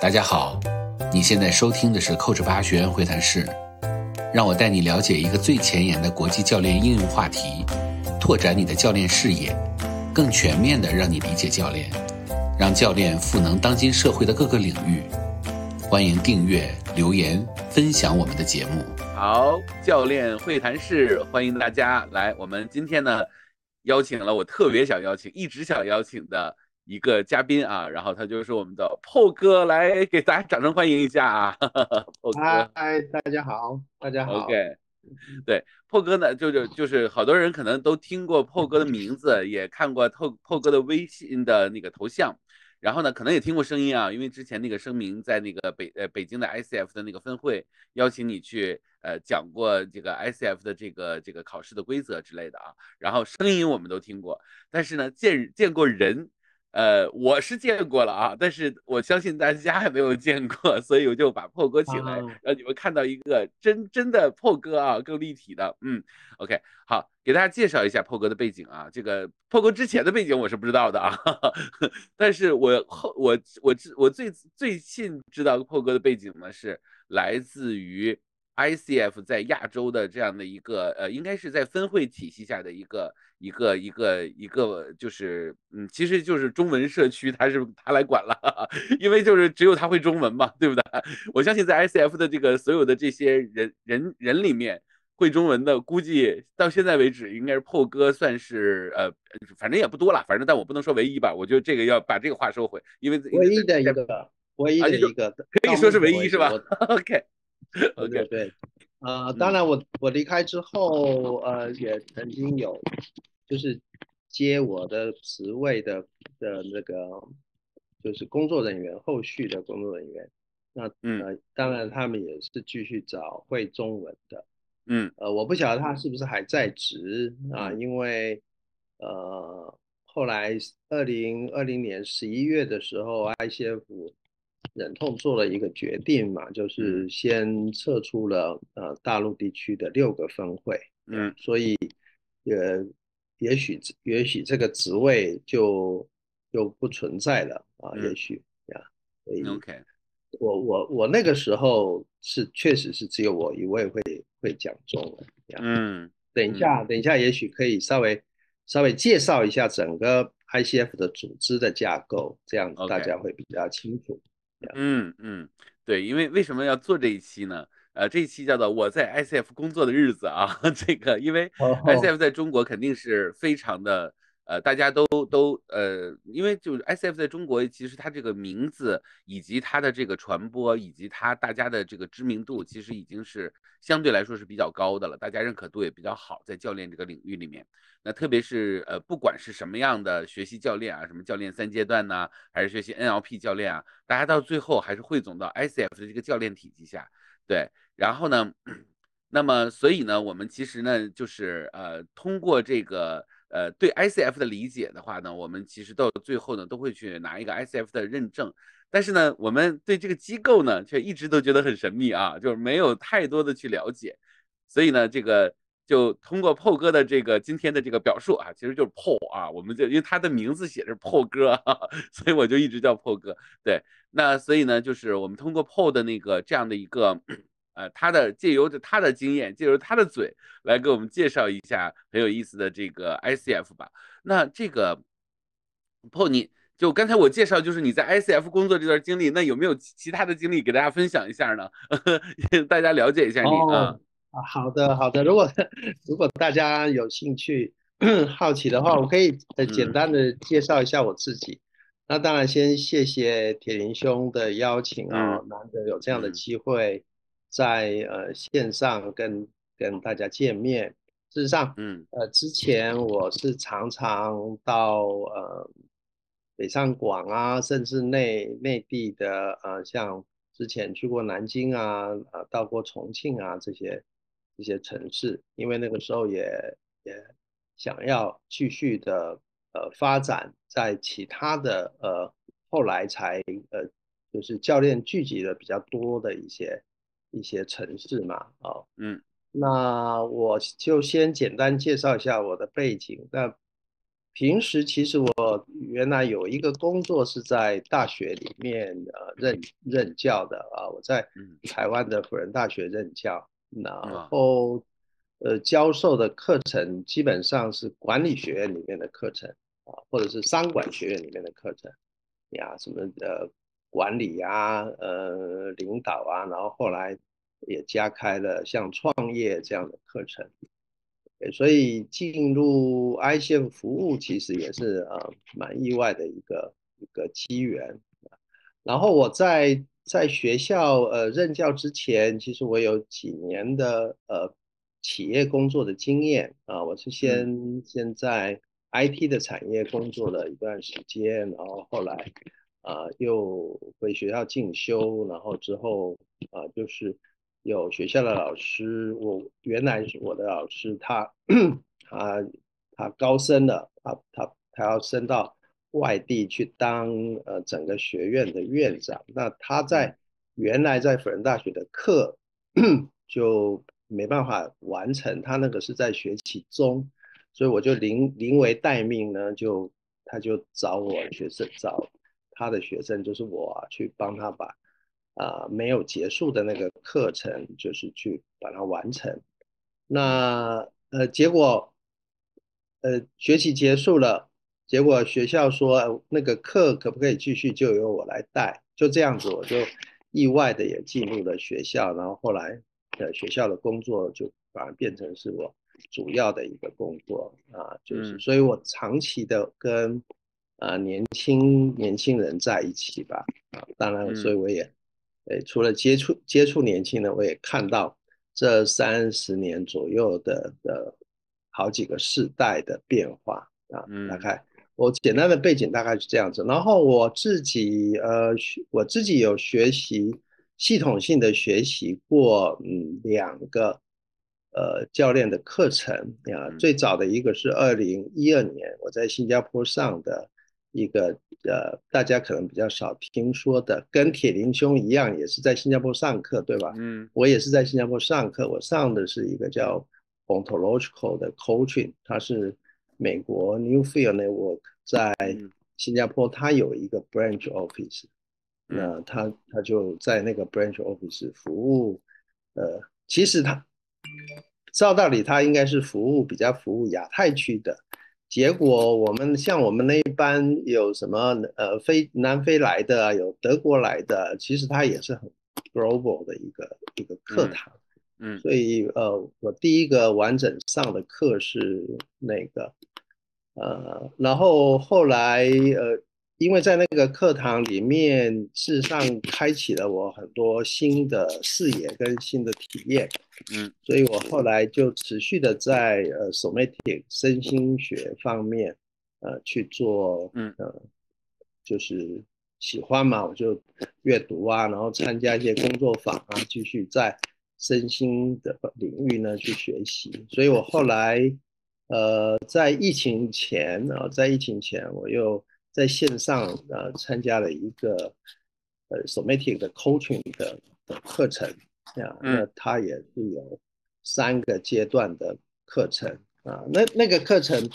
大家好，你现在收听的是 Coach 八学员会谈室，让我带你了解一个最前沿的国际教练应用话题，拓展你的教练视野，更全面的让你理解教练，让教练赋能当今社会的各个领域。欢迎订阅、留言、分享我们的节目。好，教练会谈室，欢迎大家来。我们今天呢，邀请了我特别想邀请，一直想邀请的。一个嘉宾啊，然后他就是我们的破哥，来给大家掌声欢迎一下啊！破哥，嗨，大家好，大家好。OK，对，破哥呢，就是就是好多人可能都听过破哥的名字，也看过破破哥的微信的那个头像，然后呢，可能也听过声音啊，因为之前那个声明在那个北呃北京的 ICF 的那个分会邀请你去呃讲过这个 ICF 的这个这个考试的规则之类的啊，然后声音我们都听过，但是呢，见见过人。呃，我是见过了啊，但是我相信大家还没有见过，所以我就把破哥请来，让你们看到一个真真的破哥啊，更立体的。嗯，OK，好，给大家介绍一下破哥的背景啊。这个破哥之前的背景我是不知道的啊，但是我后我我我最最近知道破哥的背景呢，是来自于。ICF 在亚洲的这样的一个呃，应该是在分会体系下的一个一个一个一个，就是嗯，其实就是中文社区，他是他来管了，因为就是只有他会中文嘛，对不对？我相信在 ICF 的这个所有的这些人人人里面，会中文的估计到现在为止应该是破哥算是呃，反正也不多了，反正但我不能说唯一吧，我觉得这个要把这个话收回，因为唯一的一个，唯一的一个，可以说是唯一是吧？OK。OK，对，呃，当然我我离开之后，呃，也曾经有就是接我的职位的的那个就是工作人员，后续的工作人员，那呃，当然他们也是继续找会中文的，嗯，呃，我不晓得他是不是还在职啊，因为呃，后来二零二零年十一月的时候，ICF。忍痛做了一个决定嘛，就是先撤出了呃大陆地区的六个分会，嗯，所以呃也许也许这个职位就就不存在了啊，也许呀，所以 OK，我我我那个时候是确实是只有我一位会会讲中文，嗯，等一下。等一下也许可以稍微稍微介绍一下整个 ICF 的组织的架构，这样大家会比较清楚。嗯嗯，对，因为为什么要做这一期呢？呃，这一期叫做我在 ICF 工作的日子啊，这个因为 ICF 在中国肯定是非常的。呃，大家都都呃，因为就是 S F 在中国，其实它这个名字以及它的这个传播，以及它大家的这个知名度，其实已经是相对来说是比较高的了，大家认可度也比较好，在教练这个领域里面。那特别是呃，不管是什么样的学习教练啊，什么教练三阶段呢，还是学习 N L P 教练啊，大家到最后还是汇总到 S F 的这个教练体系下。对，然后呢，那么所以呢，我们其实呢，就是呃，通过这个。呃，对 ICF 的理解的话呢，我们其实到最后呢，都会去拿一个 ICF 的认证。但是呢，我们对这个机构呢，却一直都觉得很神秘啊，就是没有太多的去了解。所以呢，这个就通过破哥的这个今天的这个表述啊，其实就是破啊，我们就因为他的名字写着破哥，所以我就一直叫破哥。对，那所以呢，就是我们通过破的那个这样的一个。呃，他的借由着他的经验，借由他的嘴来给我们介绍一下很有意思的这个 ICF 吧。那这个 p 你就刚才我介绍就是你在 ICF 工作这段经历，那有没有其他的经历给大家分享一下呢？大家了解一下你啊。啊，好的好的，如果 如果大家有兴趣好奇的话，我可以呃简单的介绍一下我自己。那当然先谢谢铁林兄的邀请啊，难得有这样的机会。在呃线上跟跟大家见面，事实上，嗯，呃，之前我是常常到呃北上广啊，甚至内内地的呃，像之前去过南京啊，呃，到过重庆啊这些这些城市，因为那个时候也也想要继续的呃发展在其他的呃后来才呃就是教练聚集的比较多的一些。一些城市嘛，哦，嗯，那我就先简单介绍一下我的背景。那平时其实我原来有一个工作是在大学里面呃任任教的啊，我在台湾的辅仁大学任教，然后呃教授的课程基本上是管理学院里面的课程啊，或者是商管学院里面的课程。呀，什么呃管理啊，呃领导啊，然后后来也加开了像创业这样的课程。所以进入 ICF 服务其实也是呃蛮意外的一个一个机缘。然后我在在学校呃任教之前，其实我有几年的呃企业工作的经验啊，我是先先在 IT 的产业工作了一段时间，然后后来啊又回学校进修，然后之后啊就是。有学校的老师，我原来我的老师，他 他他高升了，他他他要升到外地去当呃整个学院的院长，那他在原来在辅仁大学的课 就没办法完成，他那个是在学期中，所以我就临临危待命呢，就他就找我学生，找他的学生，就是我去帮他把。啊，没有结束的那个课程，就是去把它完成。那呃，结果呃，学期结束了，结果学校说那个课可不可以继续，就由我来带。就这样子，我就意外的也进入了学校，然后后来呃，学校的工作就反而变成是我主要的一个工作啊，就是，所以我长期的跟啊年轻年轻人在一起吧，啊，当然，所以我也。诶，除了接触接触年轻人，我也看到这三十年左右的的好几个世代的变化啊。大概我简单的背景大概是这样子。然后我自己呃，我自己有学习系统性的学习过，嗯，两个呃教练的课程啊。最早的一个是二零一二年我在新加坡上的。一个呃，大家可能比较少听说的，跟铁林兄一样，也是在新加坡上课，对吧？嗯，我也是在新加坡上课，我上的是一个叫 Ontological 的 Coaching，它是美国 Newfield Network 在新加坡，它有一个 Branch Office，那他他就在那个 Branch Office 服务，呃，其实他照道理他应该是服务比较服务亚太区的。结果我们像我们那一班有什么呃非南非来的，有德国来的，其实它也是很 global 的一个一个课堂，嗯，所以呃我第一个完整上的课是那个，呃，然后后来呃。因为在那个课堂里面，事实上开启了我很多新的视野跟新的体验，嗯，所以我后来就持续的在呃 somatic 身心学方面，呃去做，嗯，呃，就是喜欢嘛，我就阅读啊，然后参加一些工作坊啊，继续在身心的领域呢去学习。所以我后来，呃，在疫情前啊，在疫情前我又。在线上呃参加了一个呃 somatic 的 coaching 的的课程啊，那它也是有三个阶段的课程啊，那那个课程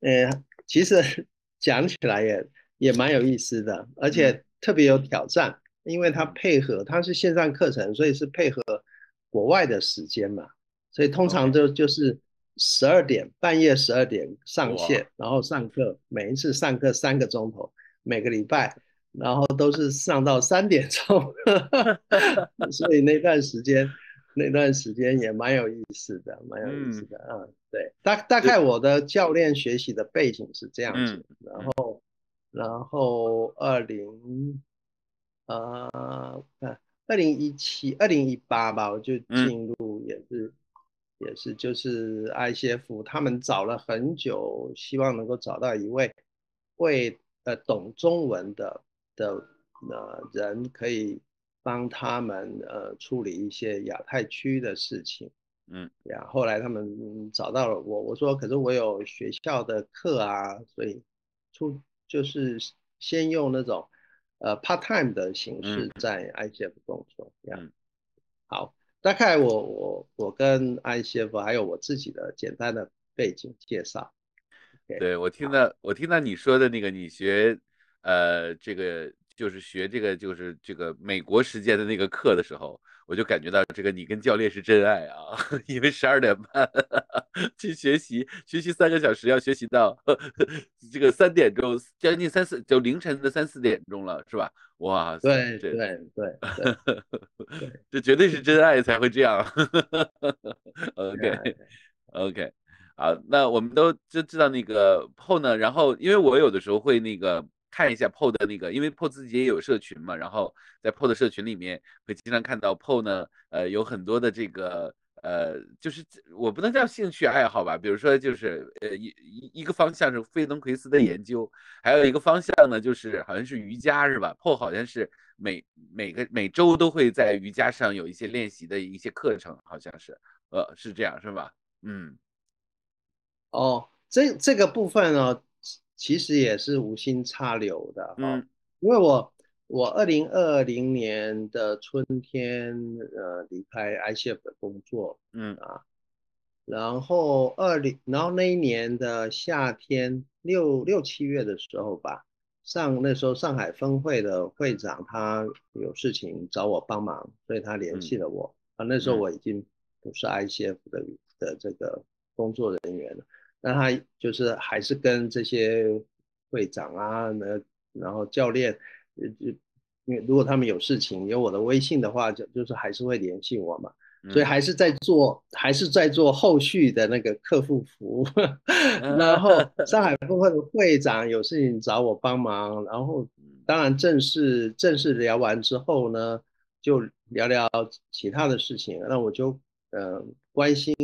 呃其实 讲起来也也蛮有意思的，而且特别有挑战，因为它配合它是线上课程，所以是配合国外的时间嘛，所以通常就就是。十二点半夜十二点上线，然后上课，每一次上课三个钟头，每个礼拜，然后都是上到三点钟，所以那段时间，那段时间也蛮有意思的，蛮有意思的啊。对，大大概我的教练学习的背景是这样子，然后，然后二零，呃，二零一七、二零一八吧，我就进入也是。也是，就是 ICF 他们找了很久，希望能够找到一位会呃懂中文的的呃人，可以帮他们呃处理一些亚太区的事情。嗯，然，后来他们找到了我，我说可是我有学校的课啊，所以出就是先用那种呃 part time 的形式在 ICF 工作。嗯，好。大概我我我跟安先生还有我自己的简单的背景介绍。对我听到我听到你说的那个，你学呃这个就是学这个就是这个美国时间的那个课的时候，我就感觉到这个你跟教练是真爱啊，因为十二点半 去学习，学习三个小时，要学习到 这个三点钟，将近三四就凌晨的三四点钟了，是吧？哇，对对对对，这绝对是真爱才会这样。OK OK。好，那我们都就知道那个 PO 呢，然后因为我有的时候会那个看一下 PO 的那个，因为 PO 自己也有社群嘛，然后在 PO 的社群里面会经常看到 PO 呢，呃，有很多的这个呃，就是我不能叫兴趣爱好吧，比如说就是呃一一一个方向是费登奎斯的研究，还有一个方向呢就是好像是瑜伽是吧？PO 好像是每每个每周都会在瑜伽上有一些练习的一些课程，好像是，呃，是这样是吧？嗯。哦，这这个部分呢，其实也是无心插柳的哈，因为我我二零二零年的春天呃离开 ICF 的工作，嗯。啊，然后二零然后那一年的夏天六六七月的时候吧，上那时候上海分会的会长他有事情找我帮忙，所以他联系了我。啊，那时候我已经不是 ICF 的的这个工作人员了。那他就是还是跟这些会长啊，那然后教练，呃，就因为如果他们有事情有我的微信的话，就就是还是会联系我嘛，所以还是在做，还是在做后续的那个客户服务。然后上海分会的会长有事情找我帮忙，然后当然正式正式聊完之后呢，就聊聊其他的事情。那我就呃关心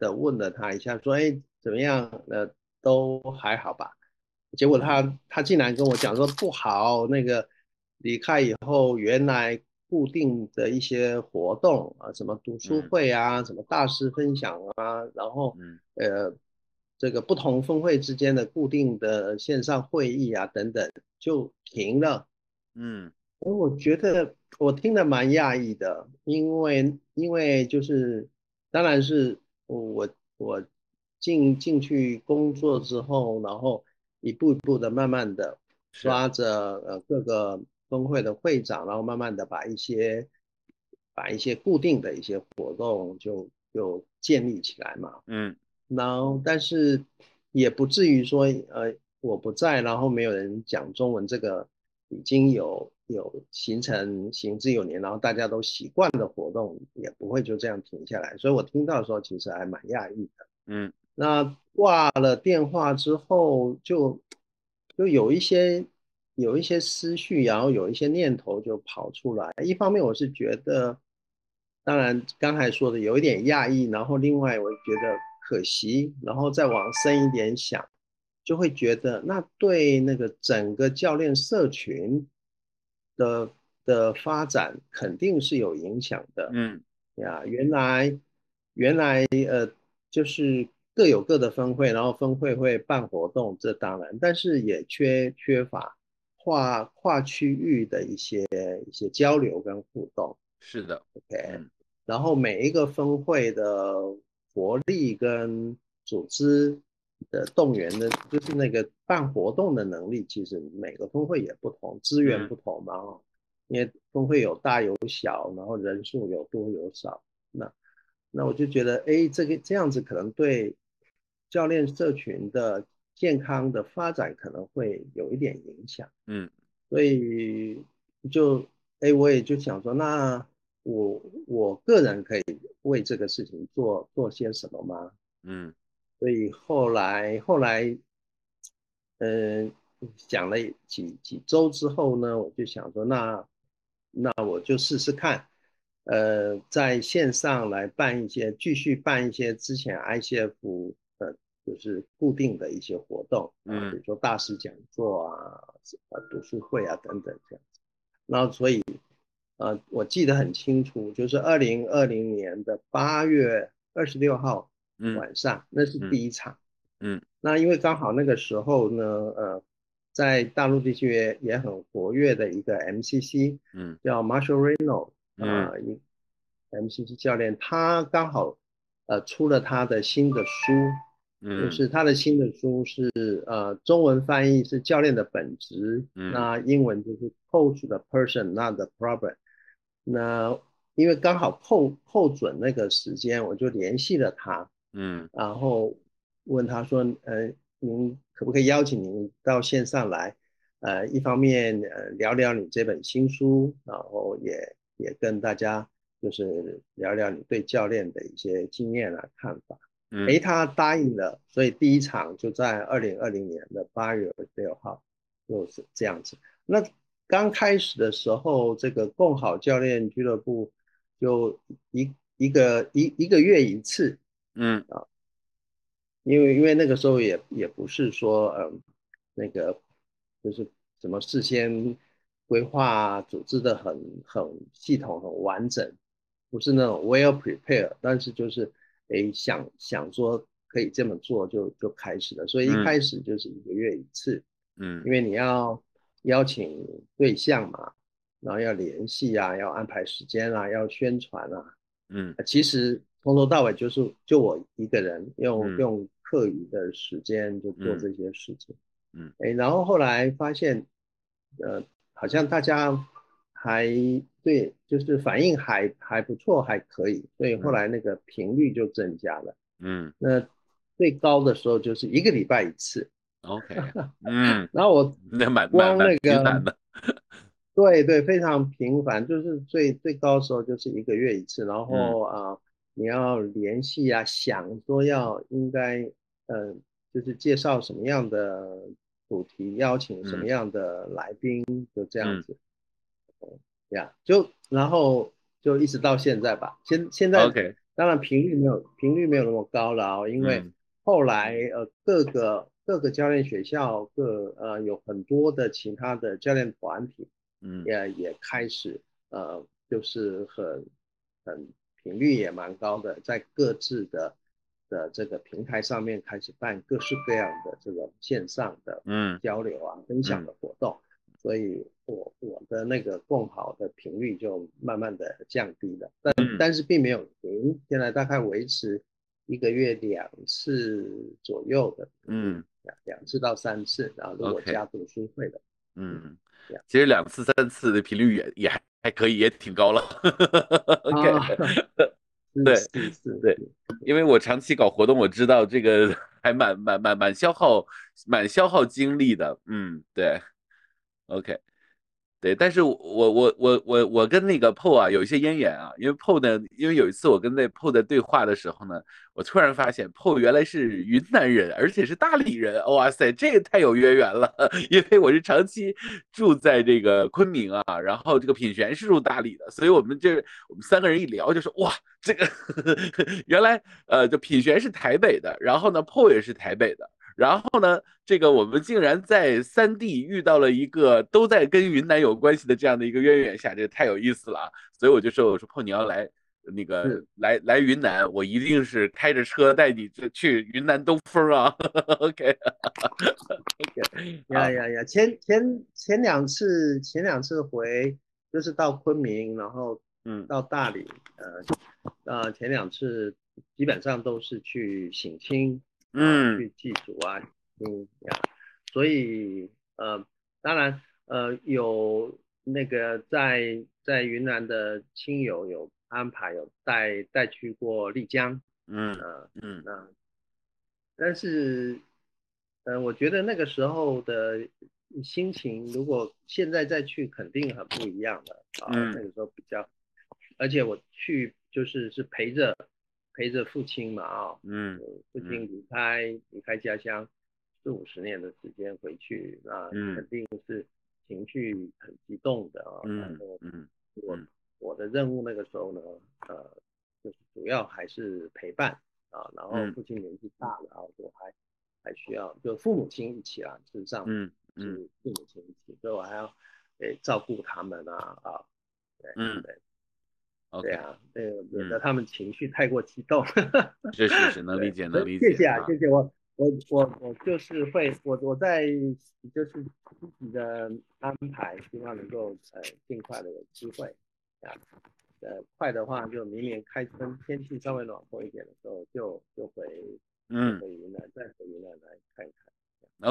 的问了他一下，说哎。怎么样？呃，都还好吧。结果他他竟然跟我讲说不好。那个离开以后，原来固定的一些活动啊，什么读书会啊，什么大师分享啊，然后呃，这个不同峰会之间的固定的线上会议啊等等，就停了。嗯，我觉得我听得蛮讶异的，因为因为就是当然是我我。进进去工作之后，然后一步一步的、慢慢的抓着呃各个峰会的会长，然后慢慢的把一些把一些固定的一些活动就就建立起来嘛。嗯，然后但是也不至于说呃我不在，然后没有人讲中文，这个已经有有形成行之有年，然后大家都习惯的活动也不会就这样停下来。所以我听到的时候其实还蛮讶异的。嗯。那挂了电话之后，就就有一些有一些思绪，然后有一些念头就跑出来。一方面我是觉得，当然刚才说的有一点讶异，然后另外我觉得可惜，然后再往深一点想，就会觉得那对那个整个教练社群的的发展肯定是有影响的。嗯，呀，原来原来呃就是。各有各的分会，然后分会会办活动，这当然，但是也缺缺乏跨跨区域的一些一些交流跟互动。是的，OK。然后每一个分会的活力跟组织的动员的，就是那个办活动的能力，其实每个分会也不同，资源不同嘛，因为分会有大有小，然后人数有多有少，那那我就觉得，哎，这个这样子可能对。教练社群的健康的发展可能会有一点影响，嗯，所以就哎，我也就想说，那我我个人可以为这个事情做做些什么吗？嗯，所以后来后来，嗯，讲了几几周之后呢，我就想说，那那我就试试看，呃，在线上来办一些，继续办一些之前 ICF。就是固定的一些活动啊，比如说大师讲座啊、啊读书会啊等等这样子。然后所以，呃，我记得很清楚，就是二零二零年的八月二十六号晚上，那是第一场。嗯。那因为刚好那个时候呢，呃，在大陆地区也也很活跃的一个 MCC，嗯，叫 Marshall Reno 啊，一 MCC 教练，他刚好呃出了他的新的书。就是他的新的书是呃中文翻译是教练的本质，那英文就是 Coach the person not the problem。那因为刚好扣扣准那个时间，我就联系了他，嗯，然后问他说，呃，您可不可以邀请您到线上来，呃，一方面呃聊聊你这本新书，然后也也跟大家就是聊聊你对教练的一些经验啊看法。哎，他答应了，所以第一场就在二零二零年的八月二十六号，就是这样子。那刚开始的时候，这个共好教练俱乐部就一一个一一个月一次，嗯啊，因为因为那个时候也也不是说嗯那个就是什么事先规划组织的很很系统很完整，不是那种 well prepared，但是就是。哎，想想说可以这么做，就就开始了。所以一开始就是一个月一次，嗯，因为你要邀请对象嘛，然后要联系啊，要安排时间啊，要宣传啊，嗯，其实从头到尾就是就我一个人用用课余的时间就做这些事情，嗯，哎，然后后来发现，呃，好像大家还。对，就是反应还还不错，还可以，所以后来那个频率就增加了。嗯，那最高的时候就是一个礼拜一次。OK，嗯，然后我那蛮光那个，对对，非常频繁，就是最最高的时候就是一个月一次。然后啊，你要联系啊，想说要应该呃，就是介绍什么样的主题，邀请什么样的来宾，就这样子。呀，就然后就一直到现在吧。现现在，OK，当然频率没有频率没有那么高了啊，因为后来呃各个各个教练学校各呃有很多的其他的教练团体，嗯，也也开始呃就是很很频率也蛮高的，在各自的的这个平台上面开始办各式各样的这种线上的嗯交流啊分享的活动。所以，我我的那个共好的频率就慢慢的降低了，但但是并没有停，现在大概维持一个月两次左右的，嗯，两两次到三次，然后如果加读书会的，嗯，其实两次三次的频率也也还还可以，也挺高了。OK，对是是，对，因为我长期搞活动，我知道这个还蛮蛮蛮蛮消耗蛮消耗精力的，嗯，对。OK，对，但是我我我我我跟那个 PO 啊有一些渊源啊，因为 PO 呢，因为有一次我跟那 PO 的对话的时候呢，我突然发现 PO 原来是云南人，而且是大理人，哇塞，这个太有渊源了，因为我是长期住在这个昆明啊，然后这个品璇是住大理的，所以我们这我们三个人一聊就说哇，这个 原来呃，就品璇是台北的，然后呢 PO 也是台北的。然后呢，这个我们竟然在三地遇到了一个都在跟云南有关系的这样的一个渊源下，这太有意思了啊！所以我就说，我说碰你要来那个来来云南，我一定是开着车带你去云南兜风啊！OK，OK，呀呀呀，前前前两次前两次回就是到昆明，然后嗯到大理，呃呃前两次基本上都是去省亲。嗯，去祭祖啊，嗯呀，所以呃，当然呃，有那个在在云南的亲友有安排，有带带去过丽江，嗯呃嗯。那，但是呃，我觉得那个时候的心情，如果现在再去，肯定很不一样的啊，那个时候比较，而且我去就是是陪着。陪着父亲嘛啊，嗯，父亲离开离开家乡四五十年的时间回去，那肯定是情绪很激动的啊。嗯嗯，我我的任务那个时候呢，呃，就是主要还是陪伴啊。然后父亲年纪大了啊，我还还需要就父母亲一起啊，事实上嗯是父母亲一起，所以我还要诶照顾他们啊啊，对，嗯对。对啊，那个免得他们情绪太过激动。是是是，能理解能理解。谢谢啊，谢谢我我我我就是会我我在就是自己的安排，希望能够呃尽快的有机会啊，呃快的话就明年开春天气稍微暖和一点的时候就就回嗯，回云南再回云南来看一看。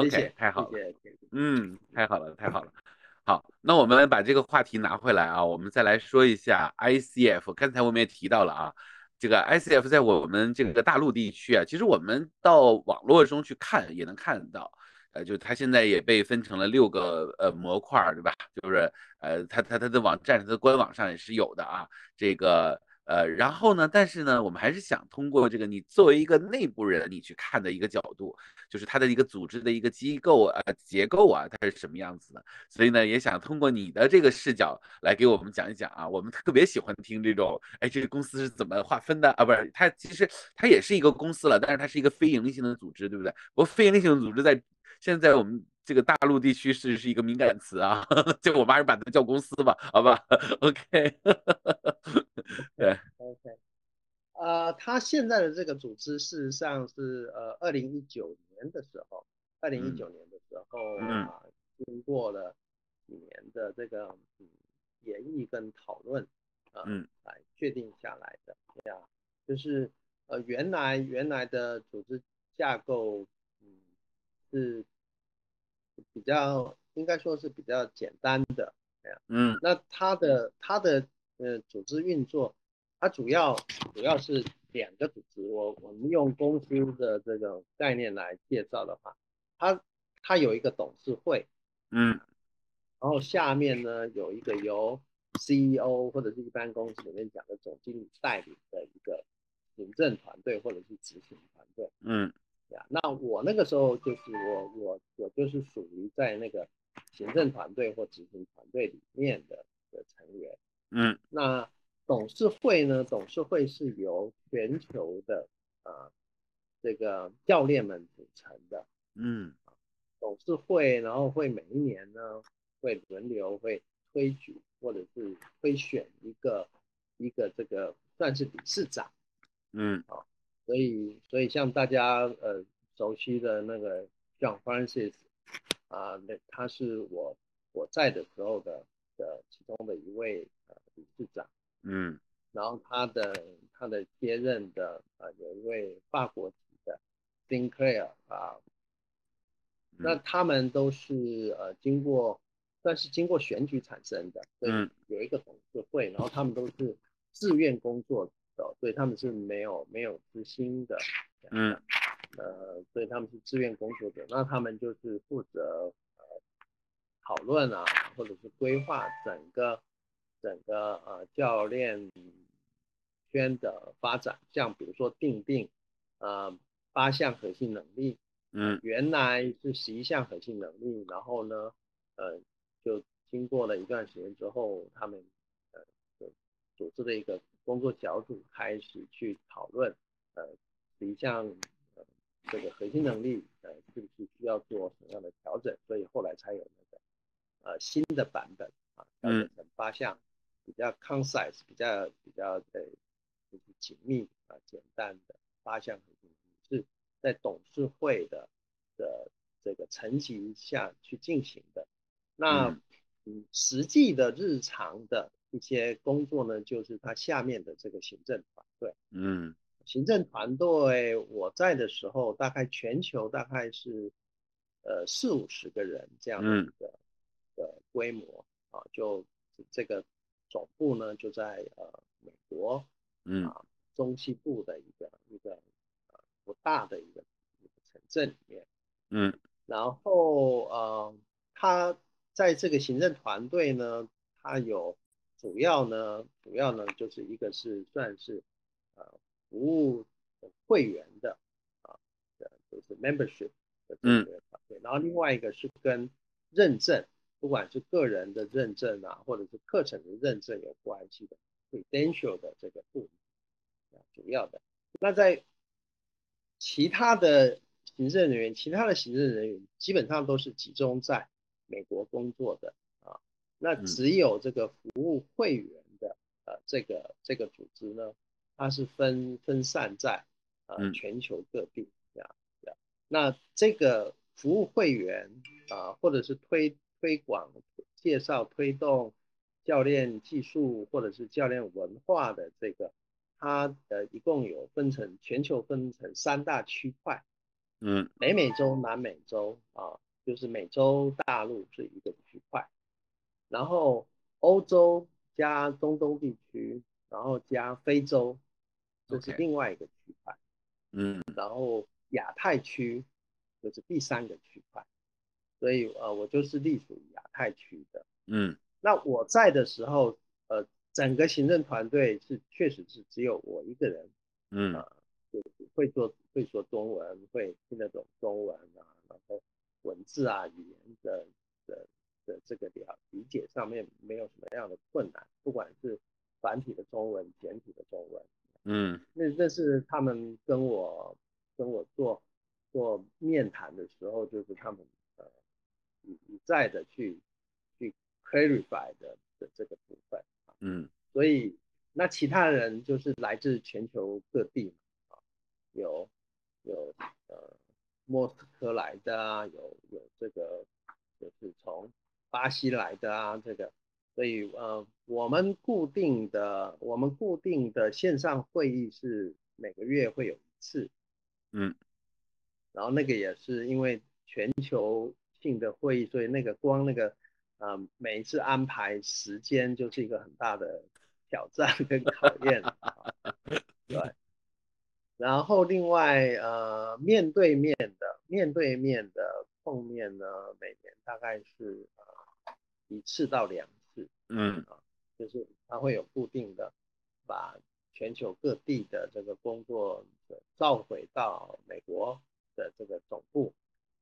OK，太好了，谢谢。嗯，太好了，太好了。好，那我们把这个话题拿回来啊，我们再来说一下 ICF。刚才我们也提到了啊，这个 ICF 在我们这个大陆地区啊，其实我们到网络中去看也能看到。呃，就它现在也被分成了六个呃模块，对吧？就是呃，它它它的网站、它的官网上也是有的啊，这个。呃，然后呢？但是呢，我们还是想通过这个你作为一个内部人，你去看的一个角度，就是它的一个组织的一个机构啊、结构啊，它是什么样子的。所以呢，也想通过你的这个视角来给我们讲一讲啊。我们特别喜欢听这种，哎，这个公司是怎么划分的啊？不是，它其实它也是一个公司了，但是它是一个非盈利性的组织，对不对？不过非盈利性的组织在现在我们这个大陆地区是是一个敏感词啊，就我们还是把它叫公司吧，好吧？OK。对，OK，呃，他现在的这个组织事实上是呃，二零一九年的时候，二零一九年的时候啊，经过了几年的这个嗯演绎跟讨论啊，来确定下来的，这样就是呃原来原来的组织架构嗯是比较应该说是比较简单的嗯，那它的它的。呃，组织运作，它主要主要是两个组织。我我们用公司的这种概念来介绍的话，它它有一个董事会，嗯，然后下面呢有一个由 CEO 或者是一般公司里面讲的总经理带领的一个行政团队或者是执行团队，嗯，呀，那我那个时候就是我我我就是属于在那个行政团队或执行团队里面的的成员。嗯，那董事会呢？董事会是由全球的啊这个教练们组成的。嗯，董事会然后会每一年呢会轮流会推举或者是推选一个一个这个算是理事长。嗯，啊，所以所以像大家呃熟悉的那个 John Francis 啊，那他是我我在的时候的的其中的一位呃。理事长，嗯，然后他的他的接任的啊，有一位法国籍的 Sinclair 啊，那他们都是呃经过算是经过选举产生的，所以有一个董事会，然后他们都是自愿工作的，所以他们是没有没有资薪的，嗯，呃，所以他们是自愿工作者，那他们就是负责呃讨论啊，或者是规划整个。整个呃教练圈的发展，像比如说定定呃八项核心能力，嗯，原来是十一项核心能力，然后呢，呃，就经过了一段时间之后，他们呃就组织了一个工作小组，开始去讨论呃一项呃这个核心能力呃是不是需要做什么样的调整，所以后来才有那个呃新的版本啊，调整成八项。比较 concise，比较比较呃，就是紧密啊，简单的八项核心是在董事会的的这个层级下去进行的。那嗯，实际的日常的一些工作呢，就是他下面的这个行政团队。嗯，行政团队我在的时候，大概全球大概是呃四五十个人这样的一个的规模。啊，就这个。总部呢就在呃美国，嗯。啊中西部的一个一个呃不大的一个一个城镇里面，嗯，然后呃他在这个行政团队呢，他有主要呢主要呢就是一个是算是呃服务会员的啊的就是 membership 的这个团队，然后另外一个是跟认证。不管是个人的认证啊，或者是课程的认证有关系的，credential 的这个部门啊，主要的。那在其他的行政人员，其他的行政人员基本上都是集中在美国工作的啊。那只有这个服务会员的呃这个这个组织呢，它是分分散在呃全球各地这样这样。那这个服务会员啊，或者是推推广、介绍、推动教练技术或者是教练文化的这个它呃一共有分成全球分成三大区块，嗯，北美洲、南美洲啊，就是美洲大陆是一个区块，然后欧洲加中东地区，然后加非洲，这是另外一个区块，嗯，然后亚太区就是第三个区块，所以呃我就是隶属于亚太区的，嗯，那我在的时候，呃。整个行政团队是确实是只有我一个人，嗯。啊，就是会做会说中文，会听得懂中文啊，然后文字啊语言的的的这个了理解上面没有什么样的困难，不管是繁体的中文、简体的中文，嗯，那那是他们跟我跟我做做面谈的时候，就是他们呃一一再的去去 clarify 的的这个部分。嗯，所以那其他人就是来自全球各地啊，有有呃莫斯科来的啊，有有这个就是从巴西来的啊，这个，所以呃我们固定的我们固定的线上会议是每个月会有一次，嗯，然后那个也是因为全球性的会议，所以那个光那个。啊，每一次安排时间就是一个很大的挑战 跟考验啊。对，然后另外呃，面对面的面对面的碰面呢，每年大概是呃一次到两次。嗯啊，就是他会有固定的把全球各地的这个工作召回到美国的这个总部。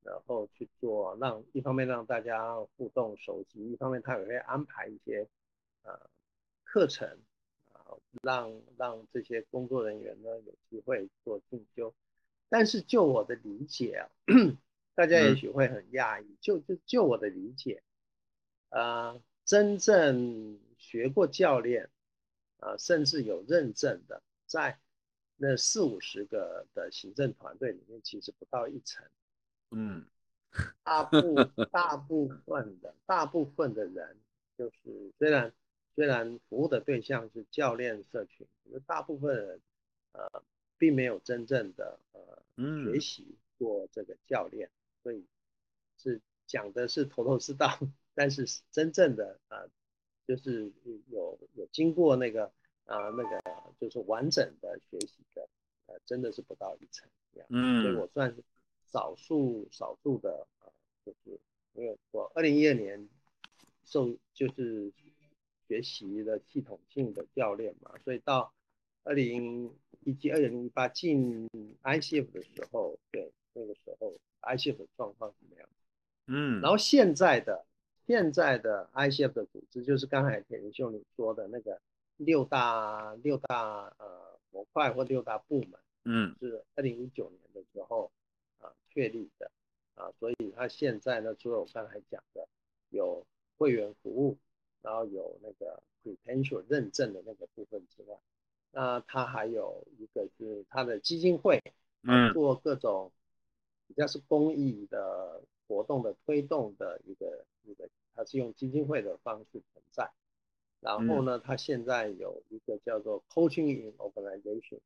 然后去做，让一方面让大家互动熟悉，一方面他也会安排一些呃课程啊，让让这些工作人员呢有机会做进修。但是就我的理解啊，大家也许会很讶异，就就就我的理解，呃，真正学过教练啊，甚至有认证的，在那四五十个的行政团队里面，其实不到一成。嗯，大部大部分的大部分的人，就是虽然虽然服务的对象是教练社群，可是大部分人呃并没有真正的呃学习过这个教练，所以是讲的是头头是道，但是真正的呃就是有有经过那个啊那个就是完整的学习的呃真的是不到一成这样，嗯，所以我算是。少数少数的啊，就是因为我二零一二年受就是学习的系统性的教练嘛，所以到二零一七二零一八进 ICF 的时候，对那个时候 ICF 的状况怎么样？嗯，然后现在的现在的 ICF 的组织，就是刚才田林兄你说的那个六大六大呃模块或六大部门，嗯，是二零一九年的时候。啊，确立的啊，所以它现在呢，除了我刚才讲的有会员服务，然后有那个 potential 认证的那个部分之外，那它还有一个是它的基金会，嗯，做各种比较是公益的活动的推动的一个一个，它是用基金会的方式存在。然后呢，它现在有一个叫做 coaching in organization，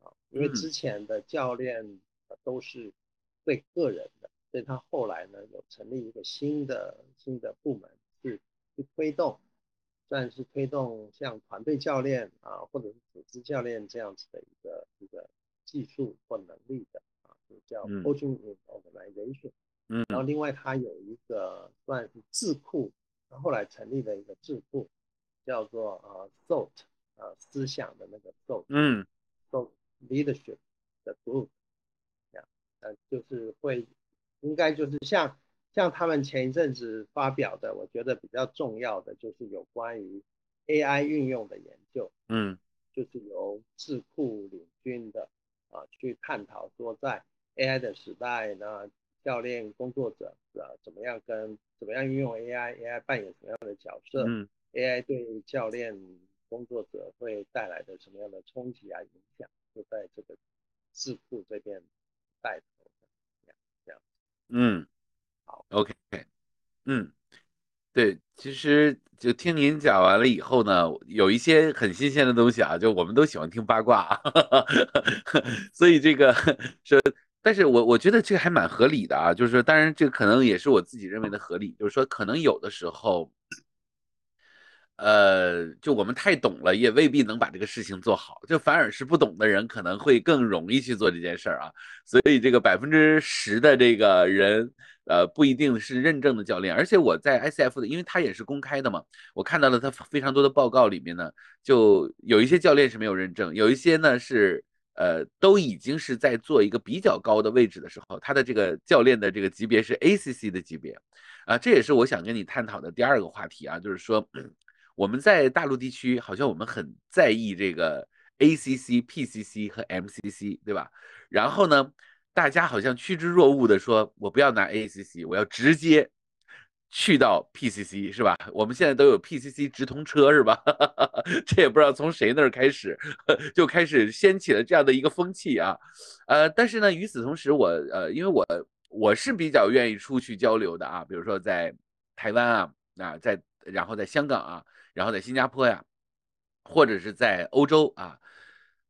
啊，因为之前的教练都是。对个人的，所以他后来呢有成立一个新的新的部门，去去推动，算是推动像团队教练啊，或者是组织教练这样子的一个一个技术或能力的啊，就叫 coaching organization。嗯。然后另外他有一个算是智库，后来成立的一个智库，叫做呃 thought 呃思想的那个 thought。嗯。thought leadership 的 group 这样。呃，就是会，应该就是像像他们前一阵子发表的，我觉得比较重要的就是有关于 AI 运用的研究，嗯，就是由智库领军的啊去探讨说在 AI 的时代呢，教练工作者啊怎么样跟怎么样运用 AI，AI 扮演什么样的角色，嗯，AI 对教练工作者会带来的什么样的冲击啊影响，就在这个智库这边。带头这样这样，嗯，好，OK，嗯，对，其实就听您讲完了以后呢，有一些很新鲜的东西啊，就我们都喜欢听八卦，啊 所以这个 说，但是我我觉得这个还蛮合理的啊，就是说，当然这可能也是我自己认为的合理，就是说，可能有的时候。呃，就我们太懂了，也未必能把这个事情做好。就反而是不懂的人，可能会更容易去做这件事儿啊。所以这个百分之十的这个人，呃，不一定是认证的教练。而且我在 ICF 的，因为他也是公开的嘛，我看到了他非常多的报告里面呢，就有一些教练是没有认证，有一些呢是呃都已经是在做一个比较高的位置的时候，他的这个教练的这个级别是 ACC 的级别啊。这也是我想跟你探讨的第二个话题啊，就是说。我们在大陆地区，好像我们很在意这个 ACC、PCC 和 MCC，对吧？然后呢，大家好像趋之若鹜的说，我不要拿 ACC，我要直接去到 PCC，是吧？我们现在都有 PCC 直通车，是吧？这也不知道从谁那儿开始，就开始掀起了这样的一个风气啊。呃，但是呢，与此同时，我呃，因为我我是比较愿意出去交流的啊，比如说在台湾啊，啊，在然后在香港啊。然后在新加坡呀，或者是在欧洲啊，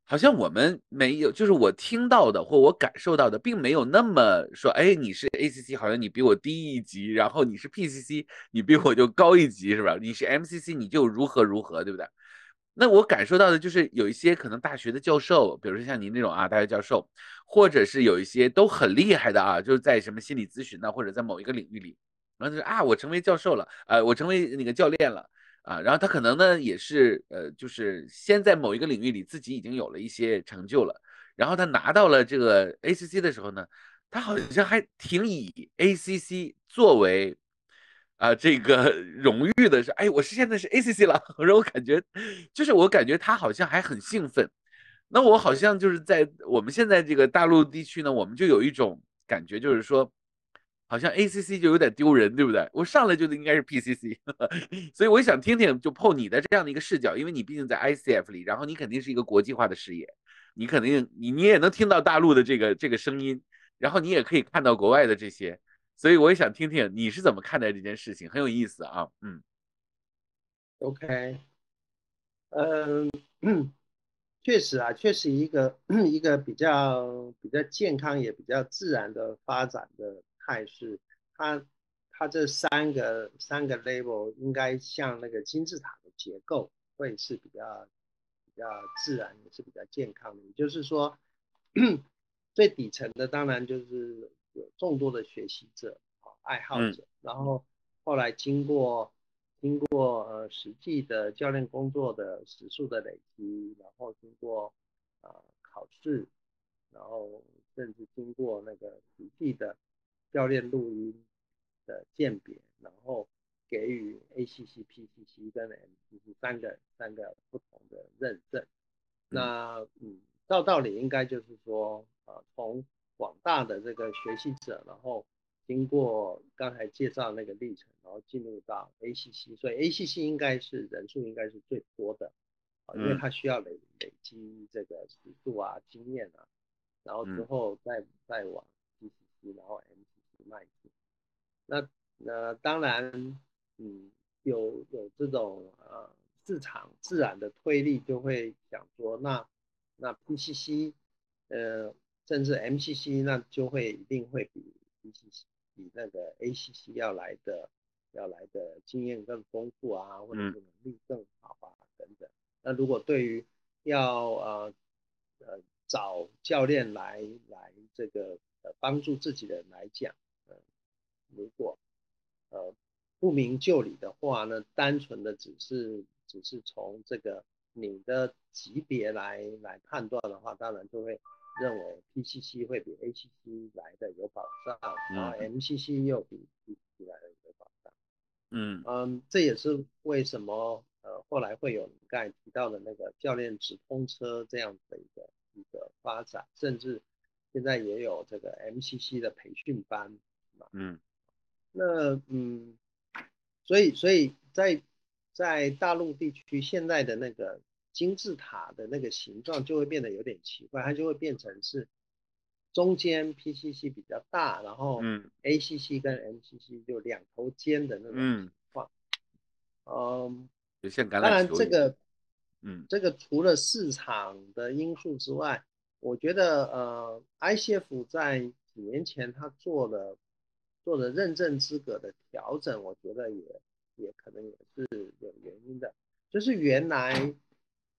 好像我们没有，就是我听到的或我感受到的，并没有那么说，哎，你是 ACC，好像你比我低一级，然后你是 PCC，你比我就高一级，是吧？你是 MCC，你就如何如何，对不对？那我感受到的就是有一些可能大学的教授，比如说像您这种啊，大学教授，或者是有一些都很厉害的啊，就是在什么心理咨询呢，或者在某一个领域里，然后就说啊，我成为教授了，呃，我成为那个教练了。啊，然后他可能呢也是呃，就是先在某一个领域里自己已经有了一些成就了，然后他拿到了这个 ACC 的时候呢，他好像还挺以 ACC 作为啊这个 荣誉的，是哎，我是现在是 ACC 了，然后我感觉就是我感觉他好像还很兴奋，那我好像就是在我们现在这个大陆地区呢，我们就有一种感觉，就是说。好像 ACC 就有点丢人，对不对？我上来就应该是 PCC，所以我想听听，就碰你的这样的一个视角，因为你毕竟在 ICF 里，然后你肯定是一个国际化的视野，你肯定你你也能听到大陆的这个这个声音，然后你也可以看到国外的这些，所以我也想听听你是怎么看待这件事情，很有意思啊，嗯，OK，嗯，确实啊，确实一个 一个比较比较健康也比较自然的发展的。态势，它它这三个三个 level 应该像那个金字塔的结构，会是比较比较自然，也是比较健康的。也就是说，最底层的当然就是有众多的学习者啊，爱好者，然后后来经过经过呃实际的教练工作的时数的累积，然后经过呃考试，然后甚至经过那个实际的。教练录音的鉴别，然后给予 ACC、PCC 跟 MCC 三个三个不同的认证。那嗯，照道理应该就是说，呃，从广大的这个学习者，然后经过刚才介绍那个历程，然后进入到 ACC，所以 ACC 应该是人数应该是最多的，啊，因为它需要累累积这个时度啊、经验啊，然后之后再再往 PCC，然后 M。迈进，那那当然，嗯，有有这种呃市场自然的推力，就会想说，那那 PCC，呃，甚至 MCC，那就会一定会比 PCC 比那个 ACC 要来的要来的经验更丰富啊，或者是能力更好啊等等。那如果对于要呃呃找教练来来这个呃帮助自己的人来讲，如果呃不明就里的话呢，单纯的只是只是从这个你的级别来来判断的话，当然就会认为 PCC 会比 ACC 来的有保障，然后 MCC 又比 PCC 来的有保障。嗯嗯，这也是为什么呃后来会有你刚才提到的那个教练直通车这样的一个一个发展，甚至现在也有这个 MCC 的培训班，嗯。那嗯，所以所以在在大陆地区，现在的那个金字塔的那个形状就会变得有点奇怪，它就会变成是中间 PCC 比较大，然后 ACC 跟 MCC 就两头尖的那种情况。嗯，就像橄当然。这个，嗯这个除了市场的因素之外，我觉得呃，ICF 在几年前他做了做的认证资格的调整，我觉得也也可能也是有原因的。就是原来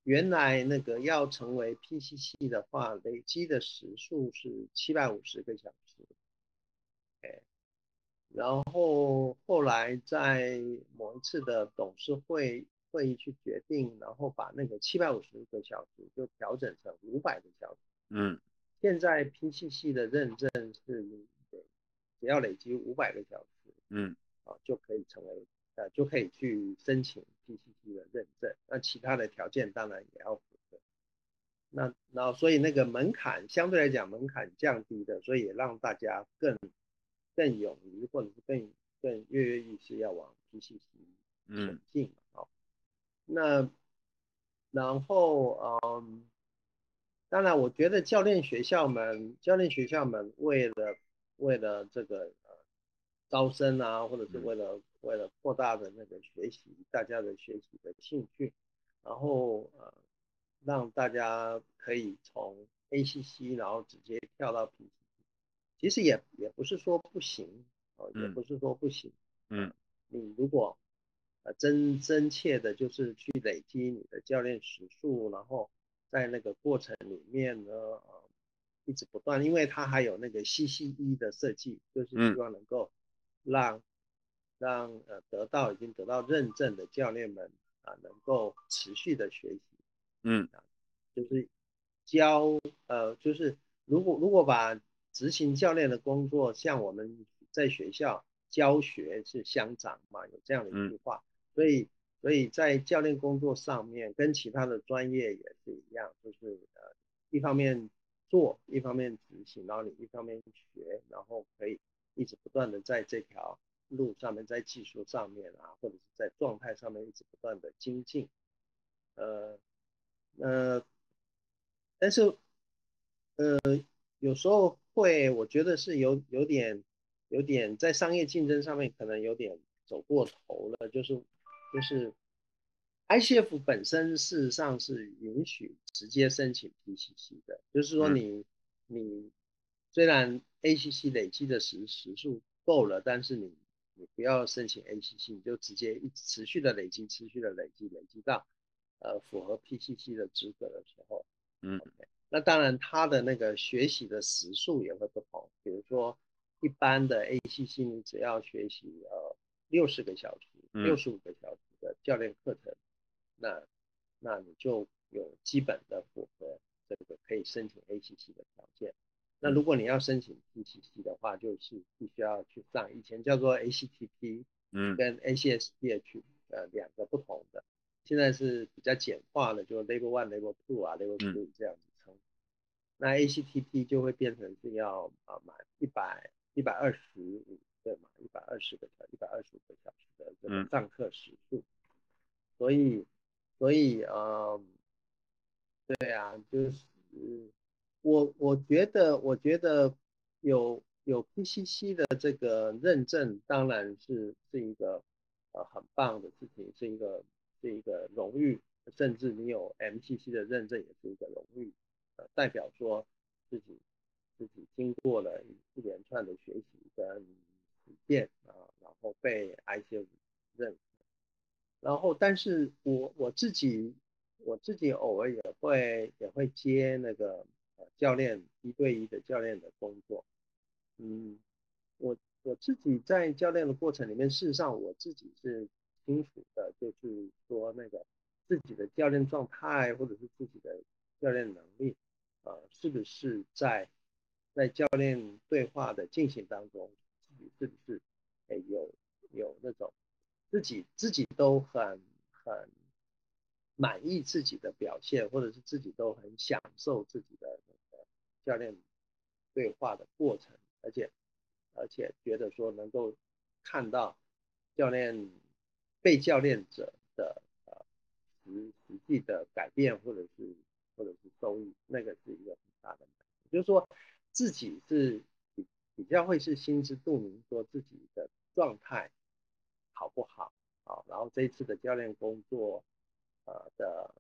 原来那个要成为 PCC 的话，累积的时数是七百五十个小时。哎，然后后来在某一次的董事会会议去决定，然后把那个七百五十个小时就调整成五百个小时。嗯现在 PCC 的认证是只要累积五百个小时嗯啊，就可以成为呃就可以去申请 PCC 的认证。那其他的条件当然也要符合。那那所以那个门槛相对来讲门槛降低的，所以也让大家更更勇于或者是更更跃跃欲试要往 PCC 前嗯进嘛。好，那然后嗯。当然，我觉得教练学校们，教练学校们为了为了这个呃招生啊，或者是为了为了扩大的那个学习，大家的学习的兴趣，然后呃让大家可以从 ACC 然后直接跳到 PCC，其实也也不是说不行哦，也不是说不行，嗯，你如果呃真真切的就是去累积你的教练时数，然后。在那个过程里面呢，呃，一直不断，因为它还有那个 CCE 的设计，就是希望能够让让呃得到已经得到认证的教练们啊，能够持续的学习，嗯，就是教呃，就是如果如果把执行教练的工作像我们在学校教学是相长嘛，有这样的一句话，所以。所以在教练工作上面，跟其他的专业也是一样，就是呃，一方面做，一方面执行，然后你一方面学，然后可以一直不断的在这条路上面，在技术上面啊，或者是在状态上面一直不断的精进，呃，呃，但是呃，有时候会，我觉得是有有点有点在商业竞争上面可能有点走过头了，就是。就是 ICF 本身事实上是允许直接申请 PCC 的，就是说你你虽然 ACC 累积的时时数够了，但是你你不要申请 ACC，你就直接一持续的累积，持续的累积，累积到呃符合 PCC 的资格的时候，嗯，那当然它的那个学习的时数也会不同，比如说一般的 ACC 你只要学习呃六十个小时。六十五个小时的教练课程，那那你就有基本的符合这个可以申请 ACC 的条件。那如果你要申请 PCC 的话，就是必须要去上以前叫做 ACTP，嗯，跟 ACSPH 呃两个不同的，现在是比较简化的，就 Level One、Level Two 啊、Level Three 这样子称。那 ACTP 就会变成是要啊满一百一百二十五。对嘛，一百二十个小，一百二十五个小时的这个上课时数，所以，所以，呃，对啊，就是我我觉得，我觉得有有 PCC 的这个认证，当然是是一个呃很棒的事情，是一个是一个荣誉，甚至你有 MCC 的认证也是一个荣誉，呃，代表说自己自己经过了一连串的学习跟。实践啊，然后被 ICF 认，然后但是我我自己我自己偶尔也会也会接那个呃教练一对一的教练的工作，嗯，我我自己在教练的过程里面，事实上我自己是清楚的，就是说那个自己的教练状态或者是自己的教练能力，呃，是不是在在教练对话的进行当中。自己是不是，哎，有有那种自己自己都很很满意自己的表现，或者是自己都很享受自己的那个教练对话的过程，而且而且觉得说能够看到教练被教练者的呃实实际的改变，或者是或者是收益，那个是一个很大的，就是说自己是。比比较会是心知肚明，说自己的状态好不好好，然后这一次的教练工作，呃的，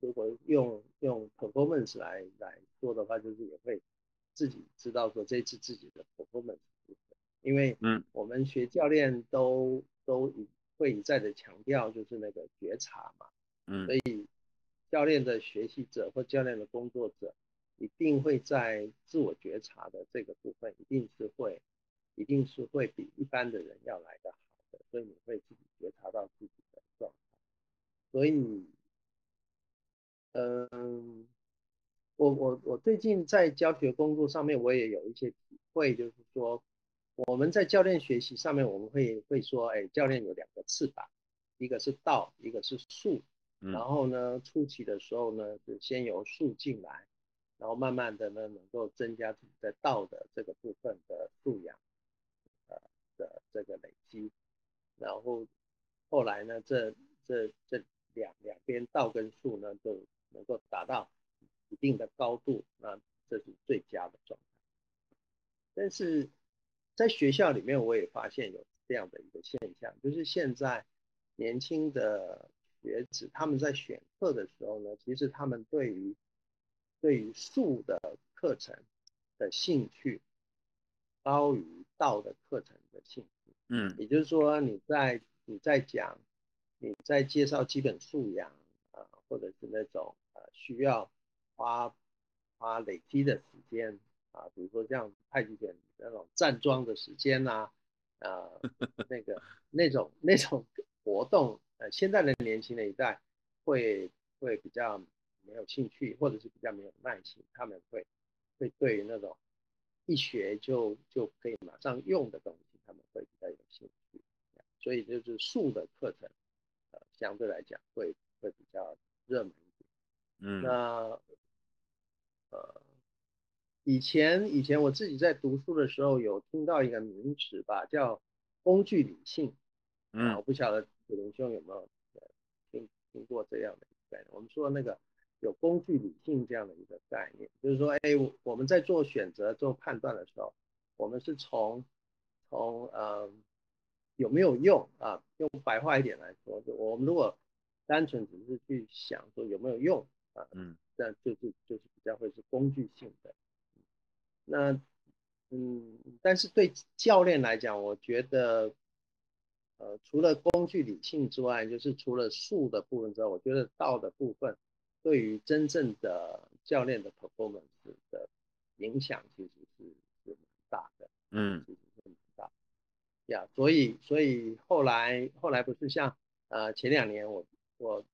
如果用用 performance 来来做的话，就是也会自己知道说这一次自己的 performance，因为嗯，我们学教练都都一会一再的强调就是那个觉察嘛，嗯，所以教练的学习者或教练的工作者一定会在自我觉察的这个部分，一定是会，一定是会比一般的人要来的好的。所以你会自己觉察到自己的状态，所以，嗯，我我我最近在教学工作上面，我也有一些体会，就是说，我们在教练学习上面，我们会会说，哎，教练有两个翅膀，一个是道，一个是术，然后呢，初期的时候呢，是先由术进来，然后慢慢的呢，能够增加自己在道的这个部分的素养，呃的这个累积。然后后来呢，这这这两两边道跟术呢，就能够达到一定的高度，那这是最佳的状态。但是在学校里面，我也发现有这样的一个现象，就是现在年轻的学子他们在选课的时候呢，其实他们对于对于术的课程的兴趣高于道的课程的兴趣。嗯，也就是说，你在你在讲，你在介绍基本素养啊，或者是那种呃需要花花累积的时间啊，比如说像太极拳那种站桩的时间呐，啊，那个那种那种活动，呃，现在的年轻的一代会会比较没有兴趣，或者是比较没有耐心，他们会会对于那种一学就就可以马上用的东西。他们会比较有兴趣，所以就是术的课程，呃，相对来讲会会比较热门一点。嗯，那呃，以前以前我自己在读书的时候有听到一个名词吧，叫工具理性。嗯，我不晓得子龙兄有没有听听过这样的概念。我们说那个有工具理性这样的一个概念，就是说，哎，我们在做选择、做判断的时候，我们是从从呃有没有用啊？用白话一点来说，就我们如果单纯只是去想说有没有用啊，嗯，这样就是就是比较会是工具性的。那嗯，但是对教练来讲，我觉得呃除了工具理性之外，就是除了术的部分之外，我觉得道的部分对于真正的教练的 performance 的影响其实是是蛮大的。嗯是很大。呀，所以所以后来后来不是像呃前两年我我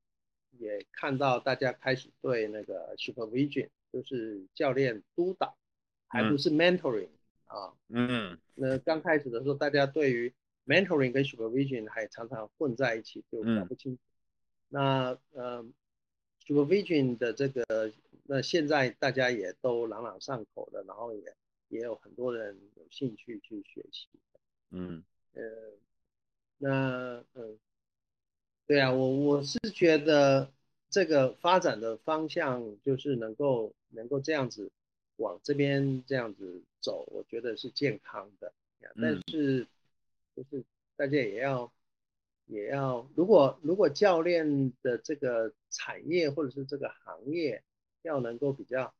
也看到大家开始对那个 supervision 就是教练督导，还不是 mentoring 啊，嗯，那刚开始的时候大家对于 mentoring 跟 supervision 还常常混在一起，就搞不清楚。那呃 supervision 的这个那现在大家也都朗朗上口的，然后也也有很多人有兴趣去学习。嗯，呃，那嗯，对啊，我我是觉得这个发展的方向就是能够能够这样子往这边这样子走，我觉得是健康的。但是就是大家也要也要，如果如果教练的这个产业或者是这个行业要能够比较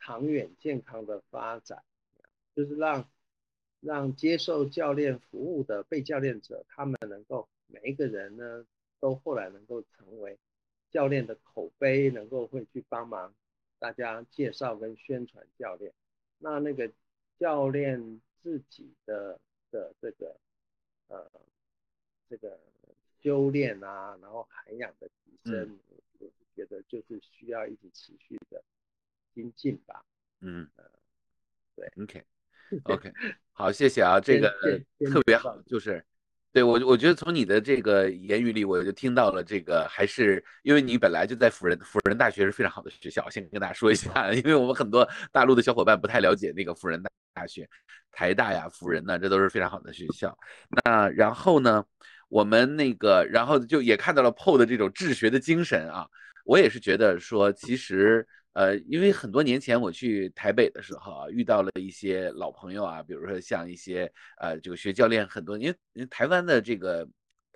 长远健康的发展，就是让。让接受教练服务的被教练者，他们能够每一个人呢，都后来能够成为教练的口碑，能够会去帮忙大家介绍跟宣传教练。那那个教练自己的的这个呃这个修炼啊，然后涵养的提升，我觉得就是需要一直持续的精进吧。嗯，对，OK。OK，好，谢谢啊，这个特别好，就是，对我我觉得从你的这个言语里，我就听到了这个，还是因为你本来就在辅仁，辅仁大学是非常好的学校，先跟大家说一下，因为我们很多大陆的小伙伴不太了解那个辅仁大学，台大呀、辅仁呢，这都是非常好的学校。那然后呢，我们那个，然后就也看到了 PO 的这种治学的精神啊，我也是觉得说，其实。呃，因为很多年前我去台北的时候啊，遇到了一些老朋友啊，比如说像一些呃，这个学教练很多，因为因为台湾的这个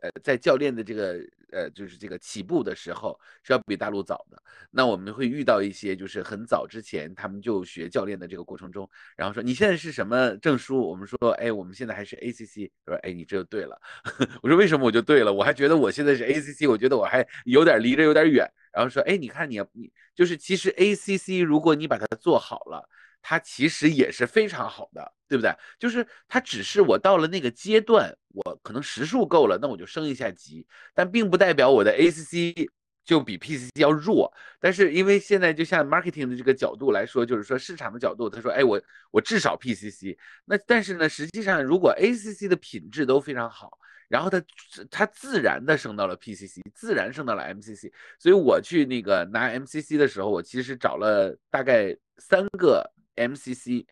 呃，在教练的这个呃，就是这个起步的时候是要比大陆早的。那我们会遇到一些就是很早之前他们就学教练的这个过程中，然后说你现在是什么证书？我们说，哎，我们现在还是 ACC。说，哎，你这就对了。我说为什么我就对了？我还觉得我现在是 ACC，我觉得我还有点离着有点远。然后说，哎，你看你你就是其实 ACC，如果你把它做好了。它其实也是非常好的，对不对？就是它只是我到了那个阶段，我可能时数够了，那我就升一下级，但并不代表我的 ACC 就比 PCC 要弱。但是因为现在就像 marketing 的这个角度来说，就是说市场的角度，他说，哎，我我至少 PCC。那但是呢，实际上如果 ACC 的品质都非常好，然后它它自然的升到了 PCC，自然升到了 MCC。所以我去那个拿 MCC 的时候，我其实找了大概三个。MCC，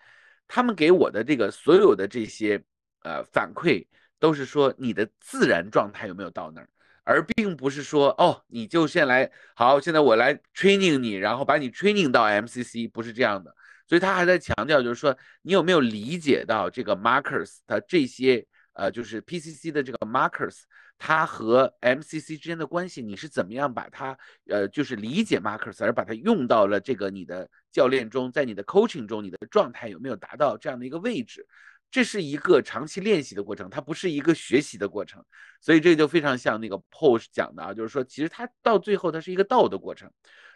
他们给我的这个所有的这些呃反馈，都是说你的自然状态有没有到那儿，而并不是说哦，你就先来好，现在我来 training 你，然后把你 training 到 MCC，不是这样的。所以他还在强调，就是说你有没有理解到这个 markers 的这些呃，就是 PCC 的这个 markers。它和 MCC 之间的关系，你是怎么样把它，呃，就是理解 Marcus，而把它用到了这个你的教练中，在你的 coaching 中，你的状态有没有达到这样的一个位置？这是一个长期练习的过程，它不是一个学习的过程。所以这就非常像那个 Paul 讲的啊，就是说，其实它到最后它是一个道的过程，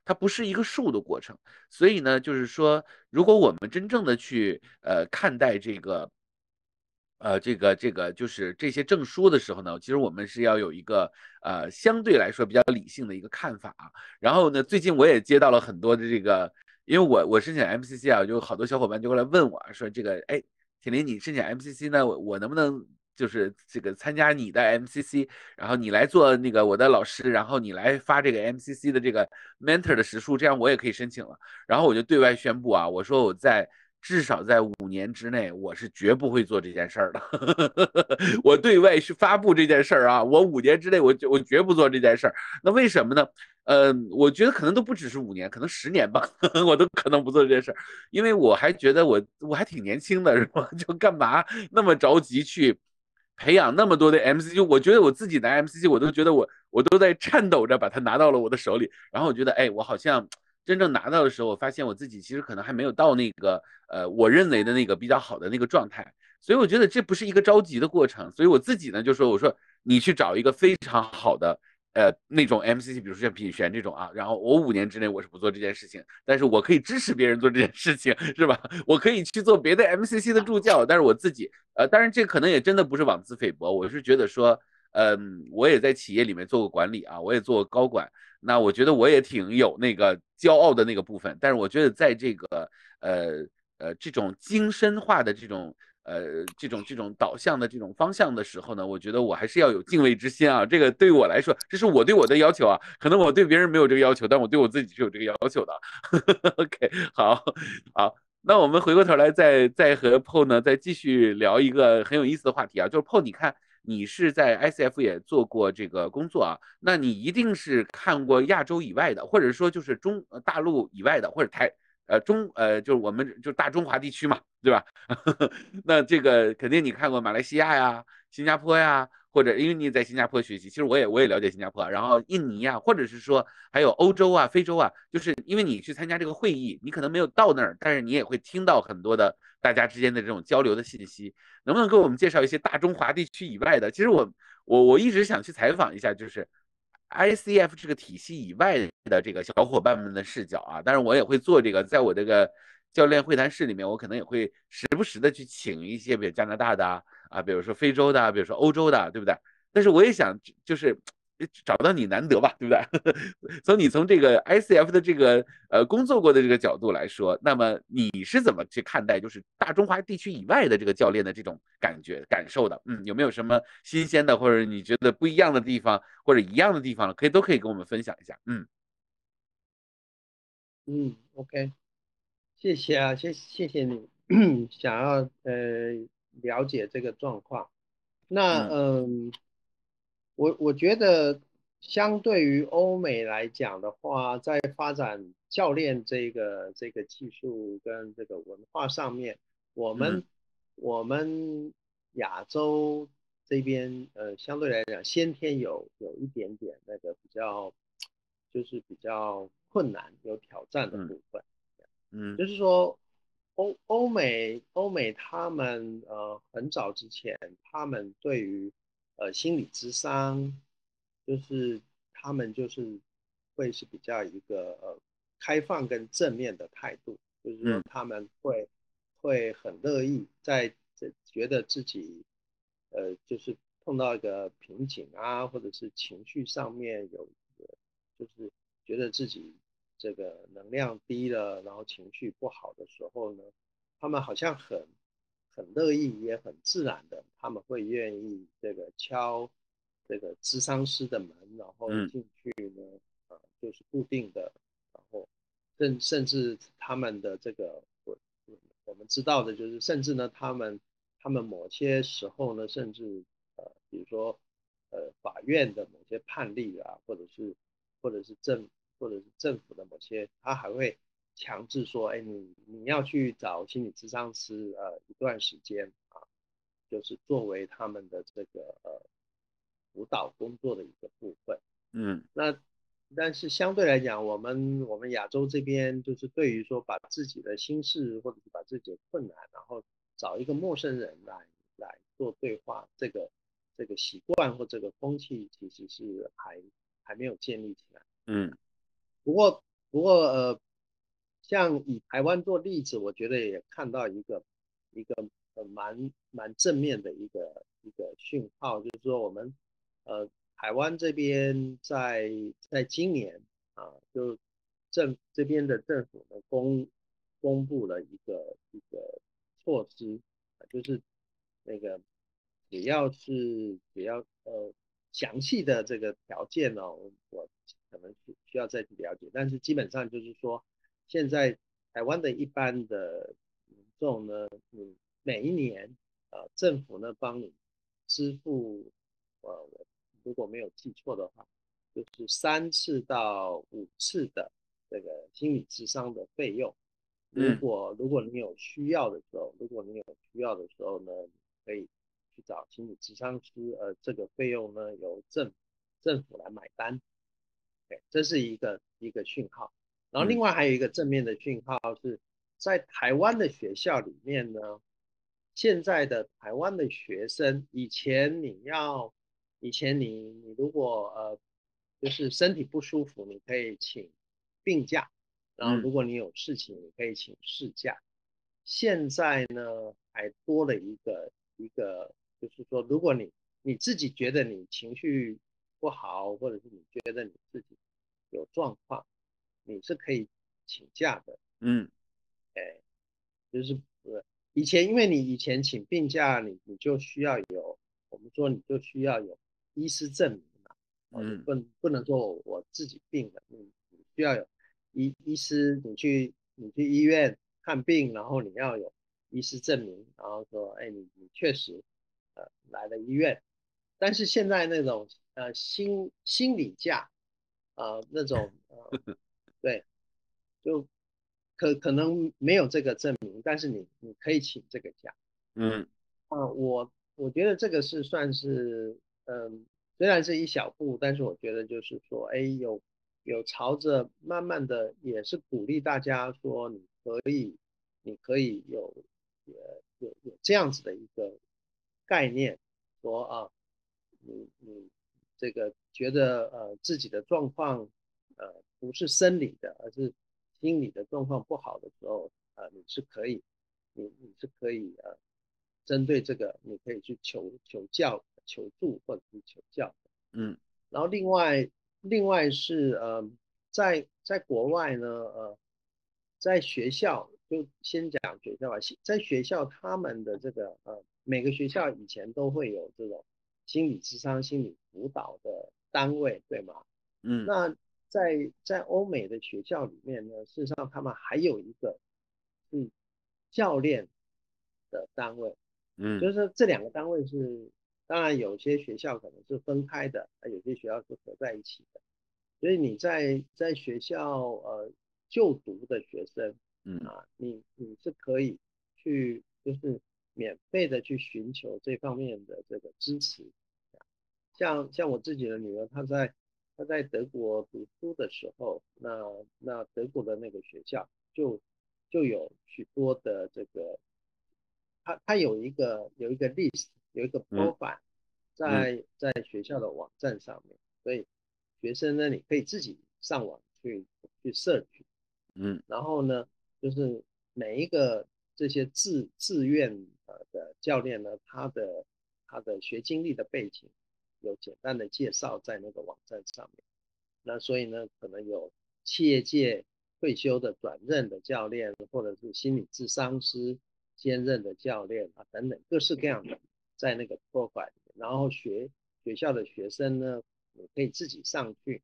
它不是一个术的过程。所以呢，就是说，如果我们真正的去呃看待这个。呃，这个这个就是这些证书的时候呢，其实我们是要有一个呃相对来说比较理性的一个看法。啊然后呢，最近我也接到了很多的这个，因为我我申请 MCC 啊，就好多小伙伴就过来问我说，这个哎，铁林你申请 MCC 呢，我我能不能就是这个参加你的 MCC，然后你来做那个我的老师，然后你来发这个 MCC 的这个 mentor 的时数，这样我也可以申请了。然后我就对外宣布啊，我说我在。至少在五年之内，我是绝不会做这件事儿的。我对外去发布这件事儿啊，我五年之内，我我绝不做这件事儿。那为什么呢？嗯，我觉得可能都不只是五年，可能十年吧，我都可能不做这件事儿，因为我还觉得我我还挺年轻的，是吧？就干嘛那么着急去培养那么多的 MC？就我觉得我自己拿 MCC，我都觉得我我都在颤抖着把它拿到了我的手里，然后我觉得，哎，我好像。真正拿到的时候，我发现我自己其实可能还没有到那个呃，我认为的那个比较好的那个状态，所以我觉得这不是一个着急的过程。所以我自己呢就说，我说你去找一个非常好的呃那种 MCC，比如说像品璇这种啊，然后我五年之内我是不做这件事情，但是我可以支持别人做这件事情，是吧？我可以去做别的 MCC 的助教，但是我自己呃，当然这可能也真的不是妄自菲薄，我是觉得说，嗯，我也在企业里面做过管理啊，我也做过高管。那我觉得我也挺有那个骄傲的那个部分，但是我觉得在这个呃呃这种精深化的这种呃这种这种导向的这种方向的时候呢，我觉得我还是要有敬畏之心啊。这个对我来说，这是我对我的要求啊。可能我对别人没有这个要求，但我对我自己是有这个要求的。OK，好，好，那我们回过头来再再和 PO 呢再继续聊一个很有意思的话题啊，就是 PO，你看。你是在 ICF 也做过这个工作啊？那你一定是看过亚洲以外的，或者说就是中大陆以外的，或者台呃中呃就是我们就大中华地区嘛，对吧？那这个肯定你看过马来西亚呀、新加坡呀。或者因为你在新加坡学习，其实我也我也了解新加坡，然后印尼啊，或者是说还有欧洲啊、非洲啊，就是因为你去参加这个会议，你可能没有到那儿，但是你也会听到很多的大家之间的这种交流的信息。能不能给我们介绍一些大中华地区以外的？其实我我我一直想去采访一下，就是 ICF 这个体系以外的这个小伙伴们的视角啊。当然我也会做这个，在我这个教练会谈室里面，我可能也会时不时的去请一些比如加拿大的。啊，啊比如说非洲的，比如说欧洲的，对不对？但是我也想，就是找到你难得吧，对不对？从你从这个 ICF 的这个呃工作过的这个角度来说，那么你是怎么去看待就是大中华地区以外的这个教练的这种感觉感受的？嗯，有没有什么新鲜的或者你觉得不一样的地方或者一样的地方可以都可以跟我们分享一下。嗯嗯，OK，谢谢啊，谢谢谢你 想要呃。了解这个状况，那嗯，我我觉得相对于欧美来讲的话，在发展教练这个这个技术跟这个文化上面，我们我们亚洲这边呃相对来讲先天有有一点点那个比较就是比较困难有挑战的部分，嗯，就是说欧欧美欧美他们呃很早之前他们对于呃心理智商就是他们就是会是比较一个呃开放跟正面的态度，就是说他们会会很乐意在这觉得自己。呃，就是碰到一个瓶颈啊，或者是情绪上面有，就是觉得自己这个能量低了，然后情绪不好的时候呢，他们好像很很乐意，也很自然的，他们会愿意这个敲这个咨商师的门，然后进去呢，呃，就是固定的，然后甚甚至他们的这个我我们知道的就是，甚至呢，他们。他们某些时候呢，甚至呃，比如说呃，法院的某些判例啊，或者是或者是政或者是政府的某些，他还会强制说，哎，你你要去找心理咨商师呃一段时间啊，就是作为他们的这个呃辅导工作的一个部分。嗯，那但是相对来讲，我们我们亚洲这边就是对于说把自己的心事或者是把自己的困难，然后找一个陌生人来来做对话，这个这个习惯或这个风气其实是还还没有建立起来。嗯，不过不过呃，像以台湾做例子，我觉得也看到一个一个呃蛮蛮正面的一个一个讯号，就是说我们呃台湾这边在在今年啊，就政这边的政府呢公公布了一个一个。措施就是那个只要是只要呃详细的这个条件呢，我可能需需要再去了解。但是基本上就是说，现在台湾的一般的民众呢，你每一年呃政府呢帮你支付呃我如果没有记错的话，就是三次到五次的这个心理智商的费用。如果如果你有需要的时候，如果你有需要的时候呢，可以去找心理咨商师，呃，这个费用呢由政政府来买单，对，这是一个一个讯号。然后另外还有一个正面的讯号是在台湾的学校里面呢，现在的台湾的学生，以前你要，以前你你如果呃就是身体不舒服，你可以请病假。然后，如果你有事情，你可以请事假。现在呢，还多了一个一个，就是说，如果你你自己觉得你情绪不好，或者是你觉得你自己有状况，你是可以请假的。嗯，哎，就是呃，以前因为你以前请病假，你你就需要有，我们说你就需要有医师证明嘛。嗯，不不能说我我自己病了，你你需要有。医医师，你去你去医院看病，然后你要有医师证明，然后说，哎，你你确实呃来了医院。但是现在那种呃心心理假，呃那种呃对，就可可能没有这个证明，但是你你可以请这个假。嗯，啊，我我觉得这个是算是嗯，虽然是一小步，但是我觉得就是说，哎有。有朝着慢慢的也是鼓励大家说你可以，你可以有，呃有有这样子的一个概念，说啊，你你这个觉得呃自己的状况呃不是生理的，而是心理的状况不好的时候，呃你是可以，你你是可以呃针对这个你可以去求求教求助或者是求教，嗯，然后另外。另外是呃，在在国外呢，呃，在学校就先讲学校吧。在学校他们的这个呃，每个学校以前都会有这种心理智商、心理辅导的单位，对吗？嗯。那在在欧美的学校里面呢，事实上他们还有一个是教练的单位，嗯，就是这两个单位是。当然，有些学校可能是分开的，啊，有些学校是合在一起的。所以你在在学校呃就读的学生，嗯啊，你你是可以去，就是免费的去寻求这方面的这个支持。像像我自己的女儿，她在她在德国读书的时候，那那德国的那个学校就就有许多的这个，他他有一个有一个 list，有一个 profile，在在学校的网站上面，所以学生呢，你可以自己上网去去 search，嗯，然后呢，就是每一个这些志志愿呃的教练呢，他的他的学经历的背景有简单的介绍在那个网站上面，那所以呢，可能有企业界。退休的转任的教练，或者是心理智商师兼任的教练啊，等等各式各样的，在那个 profile，然后学学校的学生呢，你可以自己上去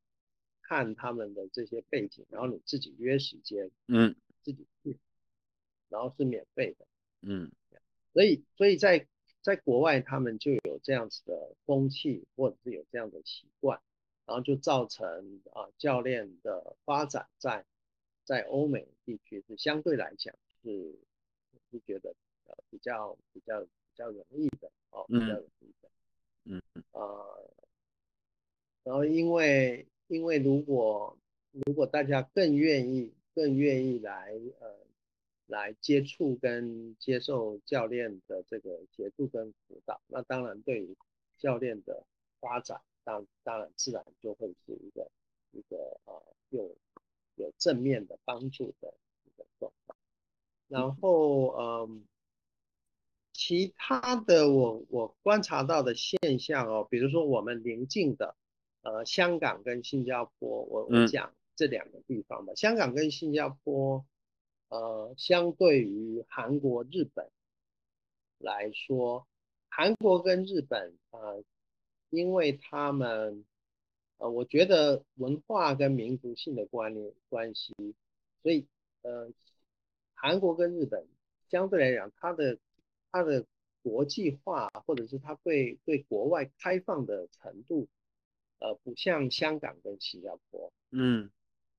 看他们的这些背景，然后你自己约时间，嗯，自己去，然后是免费的，嗯，所以所以在在国外他们就有这样子的风气，或者是有这样的习惯，然后就造成啊教练的发展在。在欧美地区是相对来讲是是觉得呃比较比较比较容易的哦，比较容易的，嗯嗯呃，然后因为因为如果如果大家更愿意更愿意来呃来接触跟接受教练的这个协助跟辅导，那当然对于教练的发展当当然自然就会是一个一个呃有。有正面的帮助的一个状况，然后嗯，其他的我我观察到的现象哦，比如说我们邻近的呃香港跟新加坡，我我讲这两个地方吧。香港跟新加坡，呃，相对于韩国、日本来说，韩国跟日本呃，因为他们。呃，我觉得文化跟民族性的关联关系，所以呃，韩国跟日本相对来讲，它的它的国际化或者是它对对国外开放的程度，呃，不像香港跟新加坡，嗯，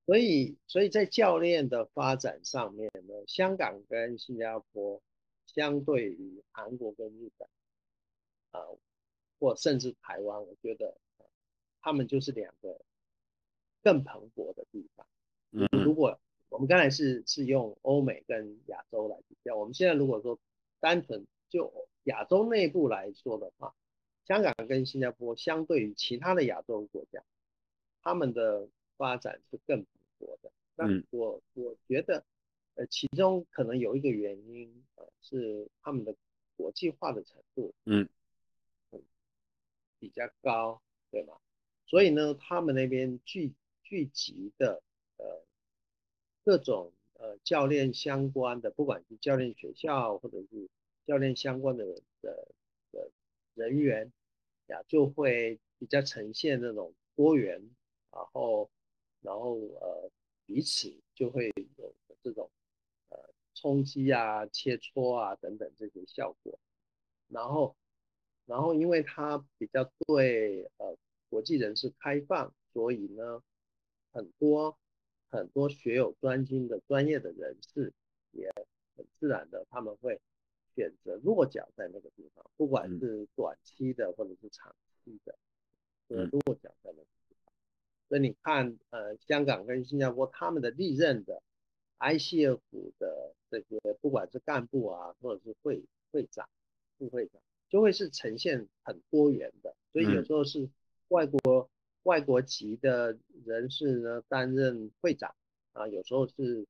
所以所以在教练的发展上面呢，香港跟新加坡相对于韩国跟日本，啊，或甚至台湾，我觉得。他们就是两个更蓬勃的地方。嗯，如果我们刚才是是用欧美跟亚洲来比较，我们现在如果说单纯就亚洲内部来说的话，香港跟新加坡相对于其他的亚洲国家，他们的发展是更蓬勃的。那我我觉得，呃，其中可能有一个原因，呃，是他们的国际化的程度，嗯，比较高，对吗？所以呢，他们那边聚聚集的呃各种呃教练相关的，不管是教练学校或者是教练相关的的的人员呀，就会比较呈现那种多元，然后然后呃彼此就会有这种呃冲击啊、切磋啊等等这些效果，然后然后因为它比较对呃。国际人士开放，所以呢，很多很多学有专精的专业的人士也很自然的他们会选择落脚在那个地方，不管是短期的或者是长期的，呃，落脚在那个地方。所以你看，呃，香港跟新加坡他们的历任的 ICF 的这些，不管是干部啊，或者是会会长、副会长，就会是呈现很多元的，所以有时候是。外国外国籍的人士呢担任会长啊，有时候是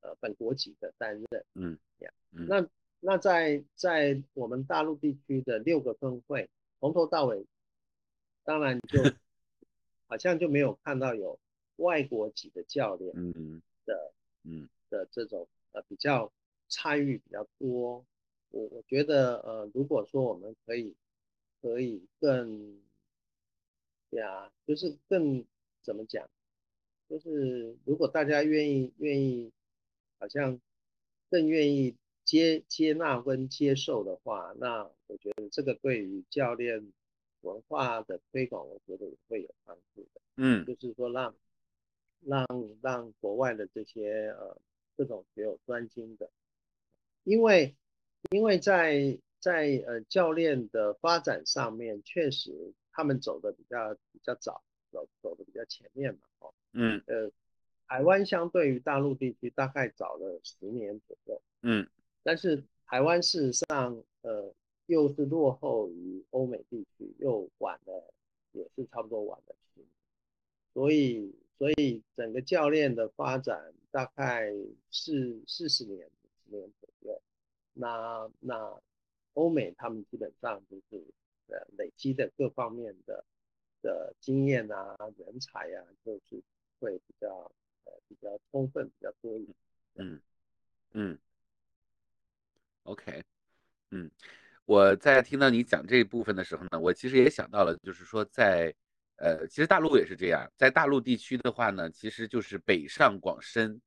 呃本国籍的担任，嗯，那那在在我们大陆地区的六个分会，从头到尾，当然就好像就没有看到有外国籍的教练，嗯的，嗯。的这种呃比较参与比较多，我我觉得呃如果说我们可以可以更对啊，就是更怎么讲，就是如果大家愿意愿意，好像更愿意接接纳跟接受的话，那我觉得这个对于教练文化的推广，我觉得也会有帮助的。嗯，就是说让让让国外的这些呃这种学有专精的，因为因为在在呃教练的发展上面，确实他们走的比较比较早，走走的比较前面嘛，哦，嗯。呃，台湾相对于大陆地区大概早了十年左右，嗯。但是台湾事实上呃又是落后于欧美地区，又晚了也是差不多晚了。十年，所以所以整个教练的发展大概是四十年五十年左右，那那欧美他们基本上就是呃累积的各方面的的经验啊、人才啊，就是会比较呃比较充分、比较多一点。嗯嗯，OK，嗯，我在听到你讲这一部分的时候呢，我其实也想到了，就是说在呃，其实大陆也是这样，在大陆地区的话呢，其实就是北上广深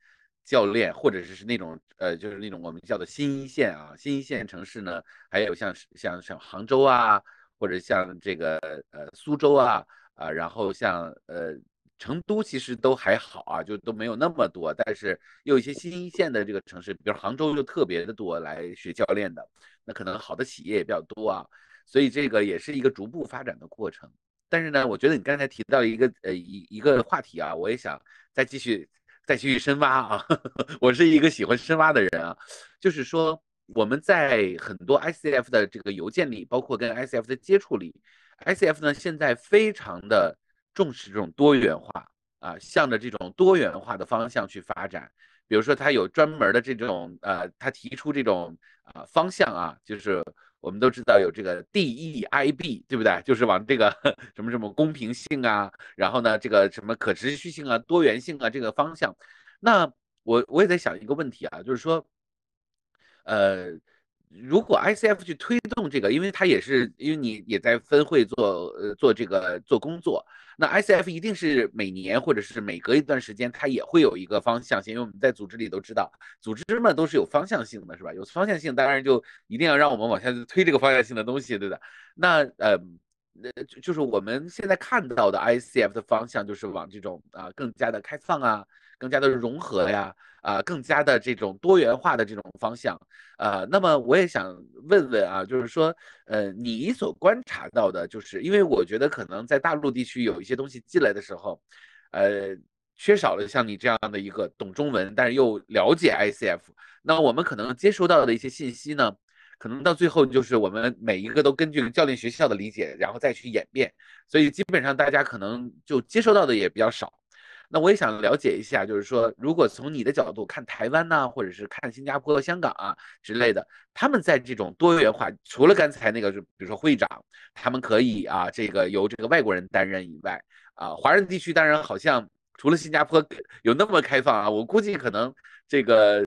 教练，或者是是那种呃，就是那种我们叫做新一线啊，新一线城市呢，还有像像像杭州啊，或者像这个呃苏州啊啊，然后像呃成都其实都还好啊，就都没有那么多，但是有一些新一线的这个城市，比如杭州就特别的多来学教练的，那可能好的企业也比较多啊，所以这个也是一个逐步发展的过程。但是呢，我觉得你刚才提到一个呃一一个话题啊，我也想再继续再继续深挖啊。我是一个喜欢深挖的人啊，就是说我们在很多 ICF 的这个邮件里，包括跟 ICF 的接触里，ICF 呢现在非常的重视这种多元化啊，向着这种多元化的方向去发展。比如说，他有专门的这种呃，他提出这种呃方向啊，就是我们都知道有这个 DEIB，对不对？就是往这个 什么什么公平性啊，然后呢，这个什么可持续性啊、多元性啊这个方向。那我我也在想一个问题啊，就是说，呃。如果 ICF 去推动这个，因为它也是因为你也在分会做呃做这个做工作，那 ICF 一定是每年或者是每隔一段时间，它也会有一个方向性，因为我们在组织里都知道，组织嘛都是有方向性的，是吧？有方向性，当然就一定要让我们往下推这个方向性的东西，对的？那呃呃就是我们现在看到的 ICF 的方向，就是往这种啊更加的开放啊，更加的融合呀。啊，更加的这种多元化的这种方向，啊，那么我也想问问啊，就是说，呃，你所观察到的，就是因为我觉得可能在大陆地区有一些东西进来的时候，呃，缺少了像你这样的一个懂中文，但是又了解 ICF，那我们可能接收到的一些信息呢，可能到最后就是我们每一个都根据教练学校的理解，然后再去演变，所以基本上大家可能就接收到的也比较少。那我也想了解一下，就是说，如果从你的角度看台湾呢，或者是看新加坡、香港啊之类的，他们在这种多元化，除了刚才那个，就比如说会长，他们可以啊，这个由这个外国人担任以外，啊，华人地区当然好像除了新加坡有那么开放啊，我估计可能这个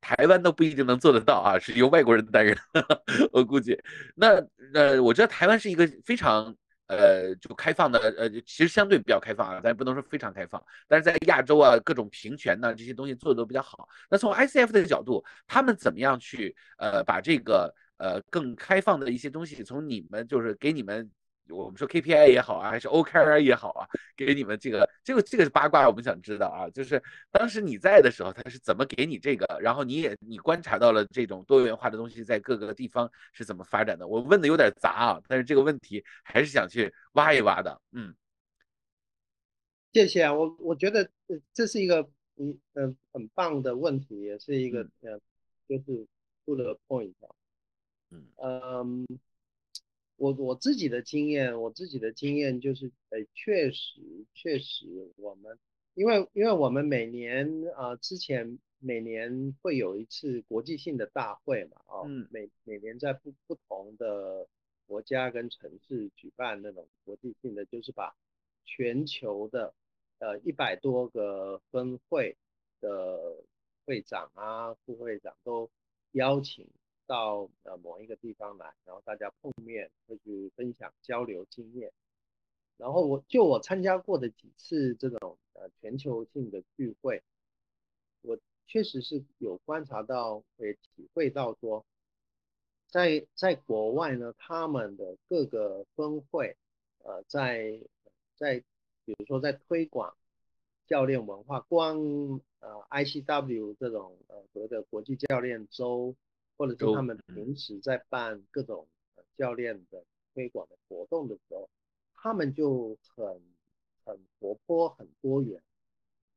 台湾都不一定能做得到啊，是由外国人担任，我估计。那呃，我知道台湾是一个非常。呃，就开放的，呃，其实相对比较开放啊，咱也不能说非常开放，但是在亚洲啊，各种平权呢这些东西做的都比较好。那从 ICF 的角度，他们怎么样去呃把这个呃更开放的一些东西，从你们就是给你们。我们说 KPI 也好啊，还是 OKR 也好啊，给你们这个这个这个是八卦，我们想知道啊，就是当时你在的时候，他是怎么给你这个？然后你也你观察到了这种多元化的东西在各个地方是怎么发展的？我问的有点杂啊，但是这个问题还是想去挖一挖的。嗯，谢谢啊，我我觉得这是一个嗯嗯很棒的问题，也是一个呃就是出了 point 嗯嗯。我我自己的经验，我自己的经验就是，呃，确实确实，我们因为因为我们每年啊，之前每年会有一次国际性的大会嘛，哦，每每年在不不同的国家跟城市举办那种国际性的，就是把全球的呃一百多个分会的会长啊、副会长都邀请。到呃某一个地方来，然后大家碰面，会去分享交流经验。然后我就我参加过的几次这种呃全球性的聚会，我确实是有观察到，也体会到说，在在国外呢，他们的各个分会，呃，在在比如说在推广教练文化，光呃 ICW 这种呃所谓的国际教练周。或者是他们平时在办各种教练的推广的活动的时候，他们就很很活泼、很多元，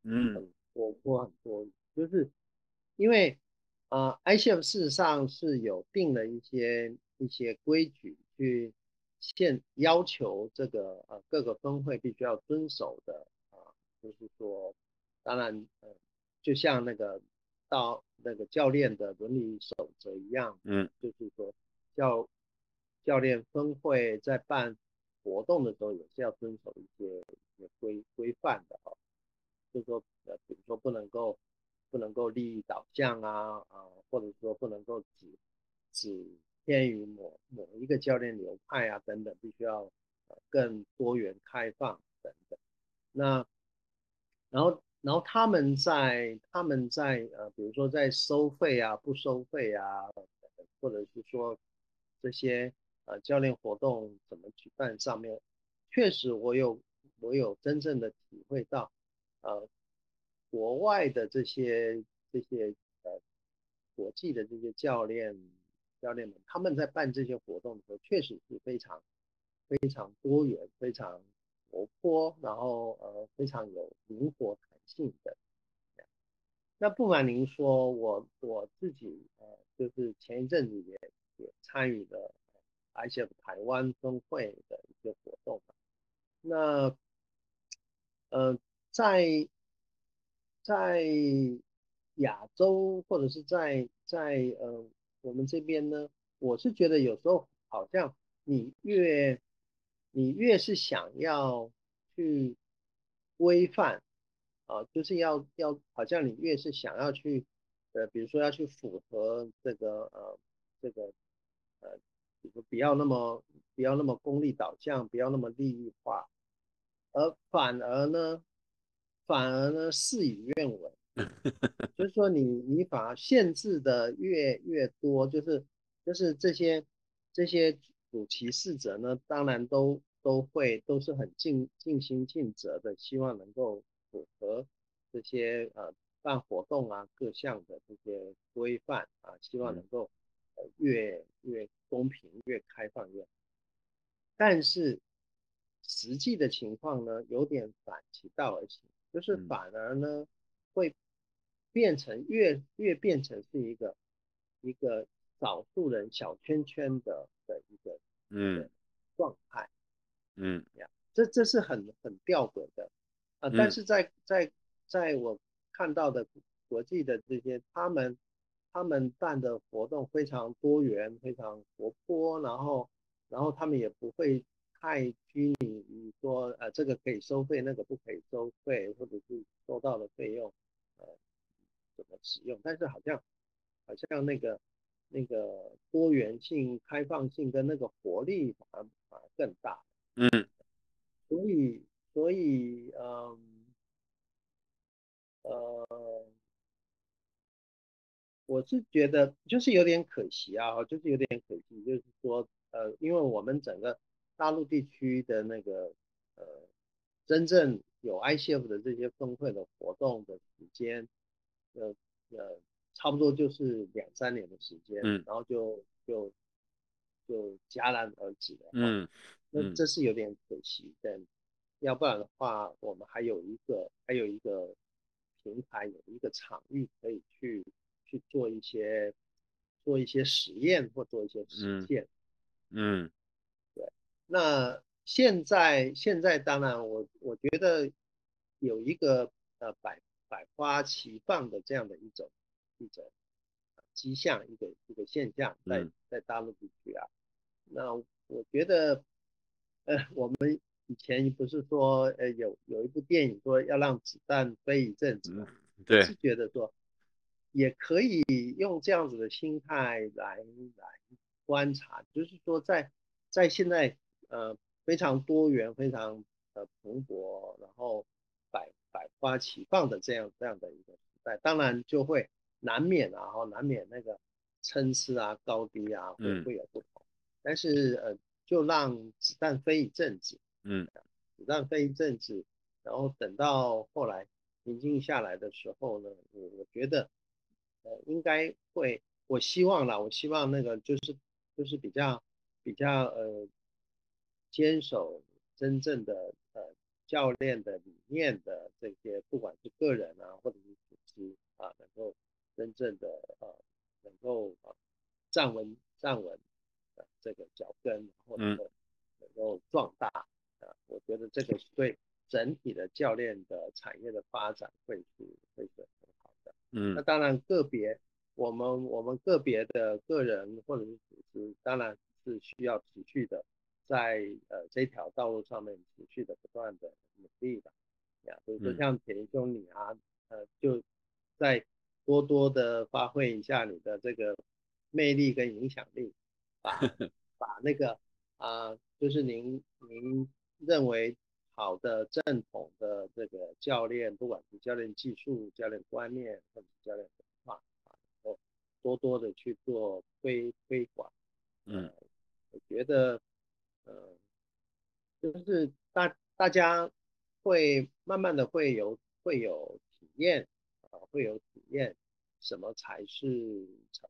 嗯，很活泼、很多元，就是因为呃，ICF 事实上是有定了一些一些规矩去限要求这个呃各个分会必须要遵守的啊，就是说，当然呃，就像那个到那个教练的伦理守则一样，嗯，就是说教教练分会在办活动的时候也是要遵守一些一些规规范的哦，就是说呃，比如说不能够不能够利益导向啊啊，或者说不能够只只偏于某某一个教练流派啊等等，必须要呃更多元开放等等。那然后然后他们在他们在呃比如说在收费啊不收费啊，或者是说这些呃教练活动怎么举办上面，确实我有我有真正的体会到，呃国外的这些这些呃国际的这些教练。教练们他们在办这些活动的时候，确实是非常非常多元、非常活泼，然后呃非常有灵活性的。那不瞒您说，我我自己呃就是前一阵子也也参与了 ICF 台湾分会的一些活动。那呃在在亚洲或者是在在呃。我们这边呢，我是觉得有时候好像你越你越是想要去规范啊，就是要要好像你越是想要去呃，比如说要去符合这个呃这个呃，不要那么不要那么功利导向，不要那么利益化，而反而呢反而呢事与愿违。就是说，你你把限制的越越多，就是就是这些这些主其事者呢，当然都都会都是很尽尽心尽责的，希望能够符合这些呃办活动啊各项的这些规范啊，希望能够呃越越公平越开放越。但是实际的情况呢，有点反其道而行，就是反而呢会。变成越越变成是一个一个少数人小圈圈的的一个嗯状态，嗯，这这是很很吊诡的啊！但是在在在我看到的国际的这些他们他们办的活动非常多元，非常活泼，然后然后他们也不会太拘泥于说呃这个可以收费，那个不可以收费，或者是收到的费用呃。怎么使用？但是好像好像那个那个多元性、开放性跟那个活力反而反而更大。嗯，所以所以嗯呃，我是觉得就是有点可惜啊，就是有点可惜，就是说呃，因为我们整个大陆地区的那个呃真正有 ICF 的这些峰会的活动的时间。呃呃，差不多就是两三年的时间，嗯，然后就就就戛然而止了，嗯，那这是有点可惜，但要不然的话，我们还有一个还有一个平台，有一个场域可以去去做一些做一些实验或做一些实践，嗯，对，那现在现在当然我我觉得有一个呃百。百花齐放的这样的一种一种迹象，一个一个现象，在在大陆地区啊，那我觉得，呃，我们以前不是说，呃，有有一部电影说要让子弹飞一阵子吗？对，是觉得说，也可以用这样子的心态来来观察，就是说，在在现在呃非常多元、非常呃蓬勃，然后百。百花齐放的这样这样的一个时代，当然就会难免啊，哈，难免那个参差啊、高低啊会会有不同。但是呃，就让子弹飞一阵子，嗯，子弹飞一阵子，然后等到后来平静下来的时候呢，我我觉得呃应该会我希望啦，我希望那个就是就是比较比较呃坚守真正的呃教练的理念的这些，不管是个人啊或者是组织啊，能够真正的呃能够啊站稳站稳呃这个脚跟，然后能够能够壮大啊，我觉得这个是对整体的教练的产业的发展会是会是很好的。嗯，那当然个别。我们我们个别的个人或者是组织，当然是需要持续的在呃这条道路上面持续的不断的努力的，呀，比如说像铁林兄你啊，呃，就再多多的发挥一下你的这个魅力跟影响力，把 把那个啊，就是您您认为好的正统的这个教练，不管是教练技术、教练观念或者教练文化啊。多多的去做推推广，嗯，我觉得，呃，就是大大家会慢慢的会有会有体验啊，会有体验，什么才是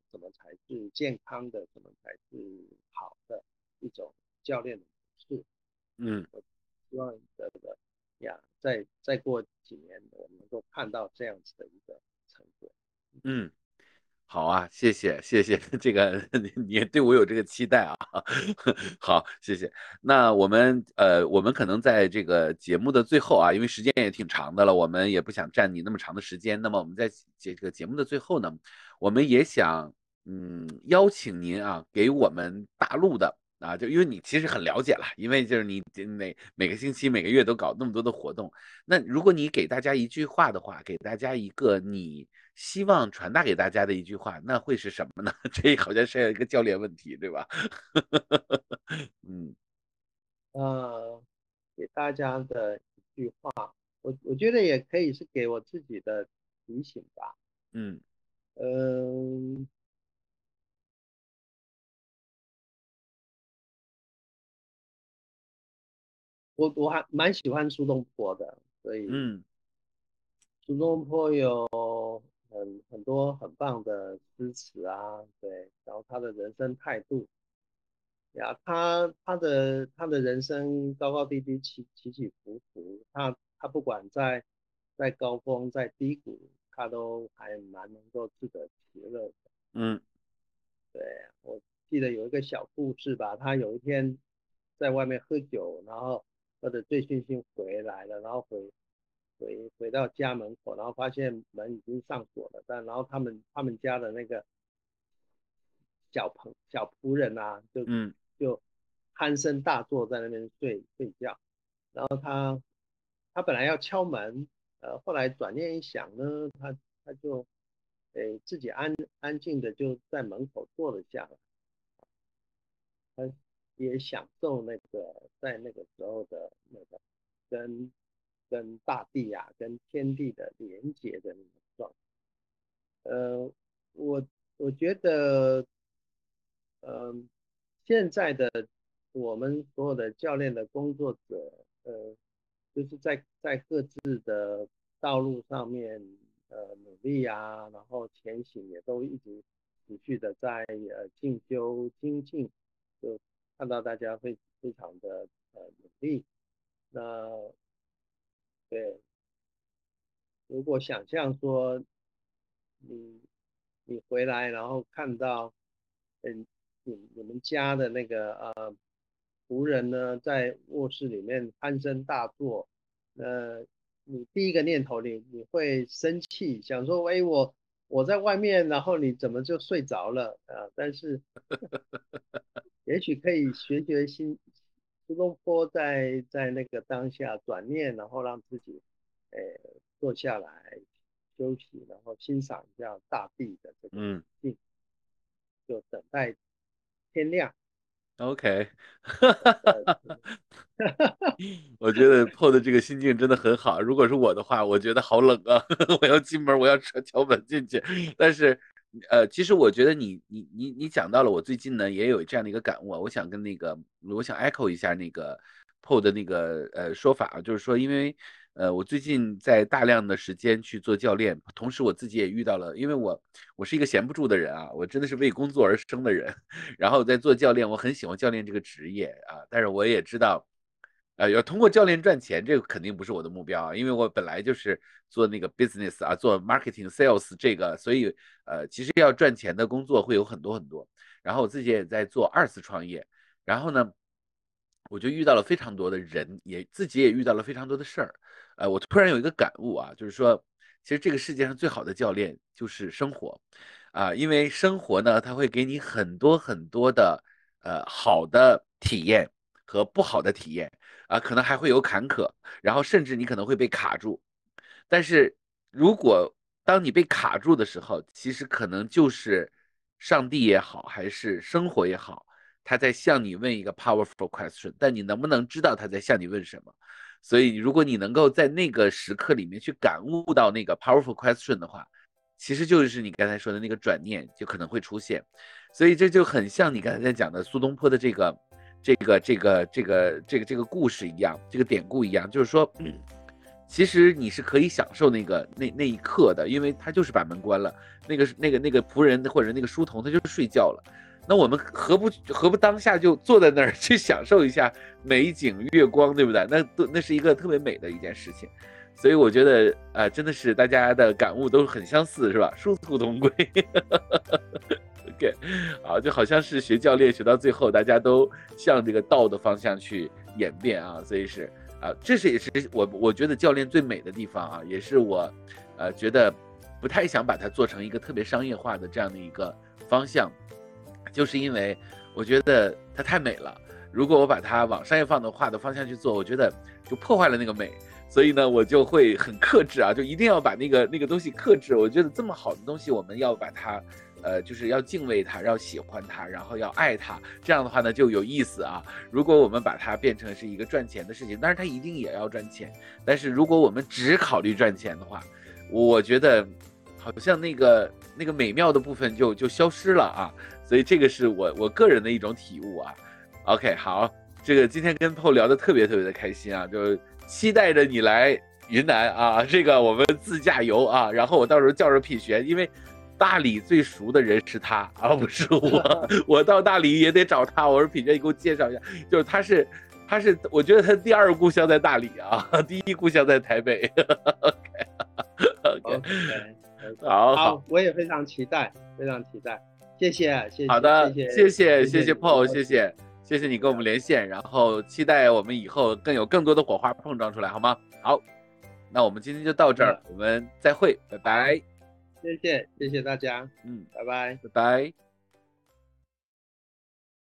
什么才是健康的，什么才是好的一种教练的嗯，我希望这个呀，再再过几年，我们能够看到这样子的一个成果，嗯。好啊，谢谢谢谢，这个 你你对我有这个期待啊，好，谢谢。那我们呃，我们可能在这个节目的最后啊，因为时间也挺长的了，我们也不想占你那么长的时间。那么我们在这个节目的最后呢，我们也想嗯邀请您啊，给我们大陆的。啊，就因为你其实很了解了，因为就是你每每个星期、每个月都搞那么多的活动。那如果你给大家一句话的话，给大家一个你希望传达给大家的一句话，那会是什么呢？这好像是一个教练问题，对吧？嗯，呃，给大家的一句话，我我觉得也可以是给我自己的提醒吧。嗯，嗯。我我还蛮喜欢苏东坡的，所以嗯，苏东坡有很很多很棒的诗词啊，对，然后他的人生态度呀，他他的他的人生高高低低起起起伏伏，他他不管在在高峰在低谷，他都还蛮能够自得其乐的。嗯，对我记得有一个小故事吧，他有一天在外面喝酒，然后。喝得醉醺醺回来了，然后回回回到家门口，然后发现门已经上锁了，但然后他们他们家的那个小朋小仆人啊，就嗯就鼾声大作在那边睡睡觉，然后他他本来要敲门，呃，后来转念一想呢，他他就诶自己安安静的就在门口坐了下来，他。也享受那个在那个时候的那个跟跟大地呀、跟天地的连接的那种状态。呃，我我觉得，嗯，现在的我们所有的教练的工作者，呃，就是在在各自的道路上面呃努力啊，然后前行也都一直持续的在呃进修精进，就。看到大家非非常的呃努力，那对，如果想象说你你回来然后看到嗯你你们家的那个呃仆人呢在卧室里面鼾声大作，那你第一个念头你你会生气，想说哎我我在外面，然后你怎么就睡着了啊？但是。也许可以学学新苏东坡在在那个当下转念，然后让自己，诶坐下来休息，然后欣赏一下大地的这个景，就等待天亮。OK，我觉得破的这个心境真的很好。如果是我的话，我觉得好冷啊，我要进门，我要扯敲门进去，但是。呃，其实我觉得你你你你讲到了，我最近呢也有这样的一个感悟啊，我想跟那个，我想 echo 一下那个 PO 的那个呃说法啊，就是说，因为呃我最近在大量的时间去做教练，同时我自己也遇到了，因为我我是一个闲不住的人啊，我真的是为工作而生的人，然后在做教练，我很喜欢教练这个职业啊，但是我也知道。呃，要通过教练赚钱，这个肯定不是我的目标啊，因为我本来就是做那个 business 啊，做 marketing sales 这个，所以呃，其实要赚钱的工作会有很多很多。然后我自己也在做二次创业，然后呢，我就遇到了非常多的人，也自己也遇到了非常多的事儿。呃，我突然有一个感悟啊，就是说，其实这个世界上最好的教练就是生活，啊，因为生活呢，它会给你很多很多的呃好的体验和不好的体验。啊，可能还会有坎坷，然后甚至你可能会被卡住。但是，如果当你被卡住的时候，其实可能就是上帝也好，还是生活也好，他在向你问一个 powerful question。但你能不能知道他在向你问什么？所以，如果你能够在那个时刻里面去感悟到那个 powerful question 的话，其实就是你刚才说的那个转念就可能会出现。所以这就很像你刚才在讲的苏东坡的这个。这个这个这个这个这个故事一样，这个典故一样，就是说，其实你是可以享受那个那那一刻的，因为他就是把门关了，那个那个那个仆人或者那个书童他就睡觉了，那我们何不何不当下就坐在那儿去享受一下美景月光，对不对？那都那是一个特别美的一件事情，所以我觉得啊，真的是大家的感悟都很相似，是吧？殊途同归。OK，啊，就好像是学教练学到最后，大家都向这个道的方向去演变啊，所以是啊，这是也是我我觉得教练最美的地方啊，也是我呃觉得不太想把它做成一个特别商业化的这样的一个方向，就是因为我觉得它太美了，如果我把它往商业化的化的方向去做，我觉得就破坏了那个美，所以呢，我就会很克制啊，就一定要把那个那个东西克制。我觉得这么好的东西，我们要把它。呃，就是要敬畏它，要喜欢它，然后要爱它，这样的话呢就有意思啊。如果我们把它变成是一个赚钱的事情，但是它一定也要赚钱。但是如果我们只考虑赚钱的话，我觉得好像那个那个美妙的部分就就消失了啊。所以这个是我我个人的一种体悟啊。OK，好，这个今天跟 PO 聊的特别特别的开心啊，就期待着你来云南啊，这个我们自驾游啊，然后我到时候叫着品璇，因为。大理最熟的人是他，而 不是我。我到大理也得找他。我说品娟，你给我介绍一下，就是他是，他是，我觉得他第二故乡在大理啊，第一故乡在台北。OK，OK，好好，我也非常期待，非常期待。谢谢，谢谢。好的，谢谢，谢谢 Paul，谢谢，谢谢你跟我们连线，然后期待我们以后更有更多的火花碰撞出来，好吗？好，那我们今天就到这儿，我们再会，拜拜。谢谢，谢谢大家，嗯，拜拜，拜拜。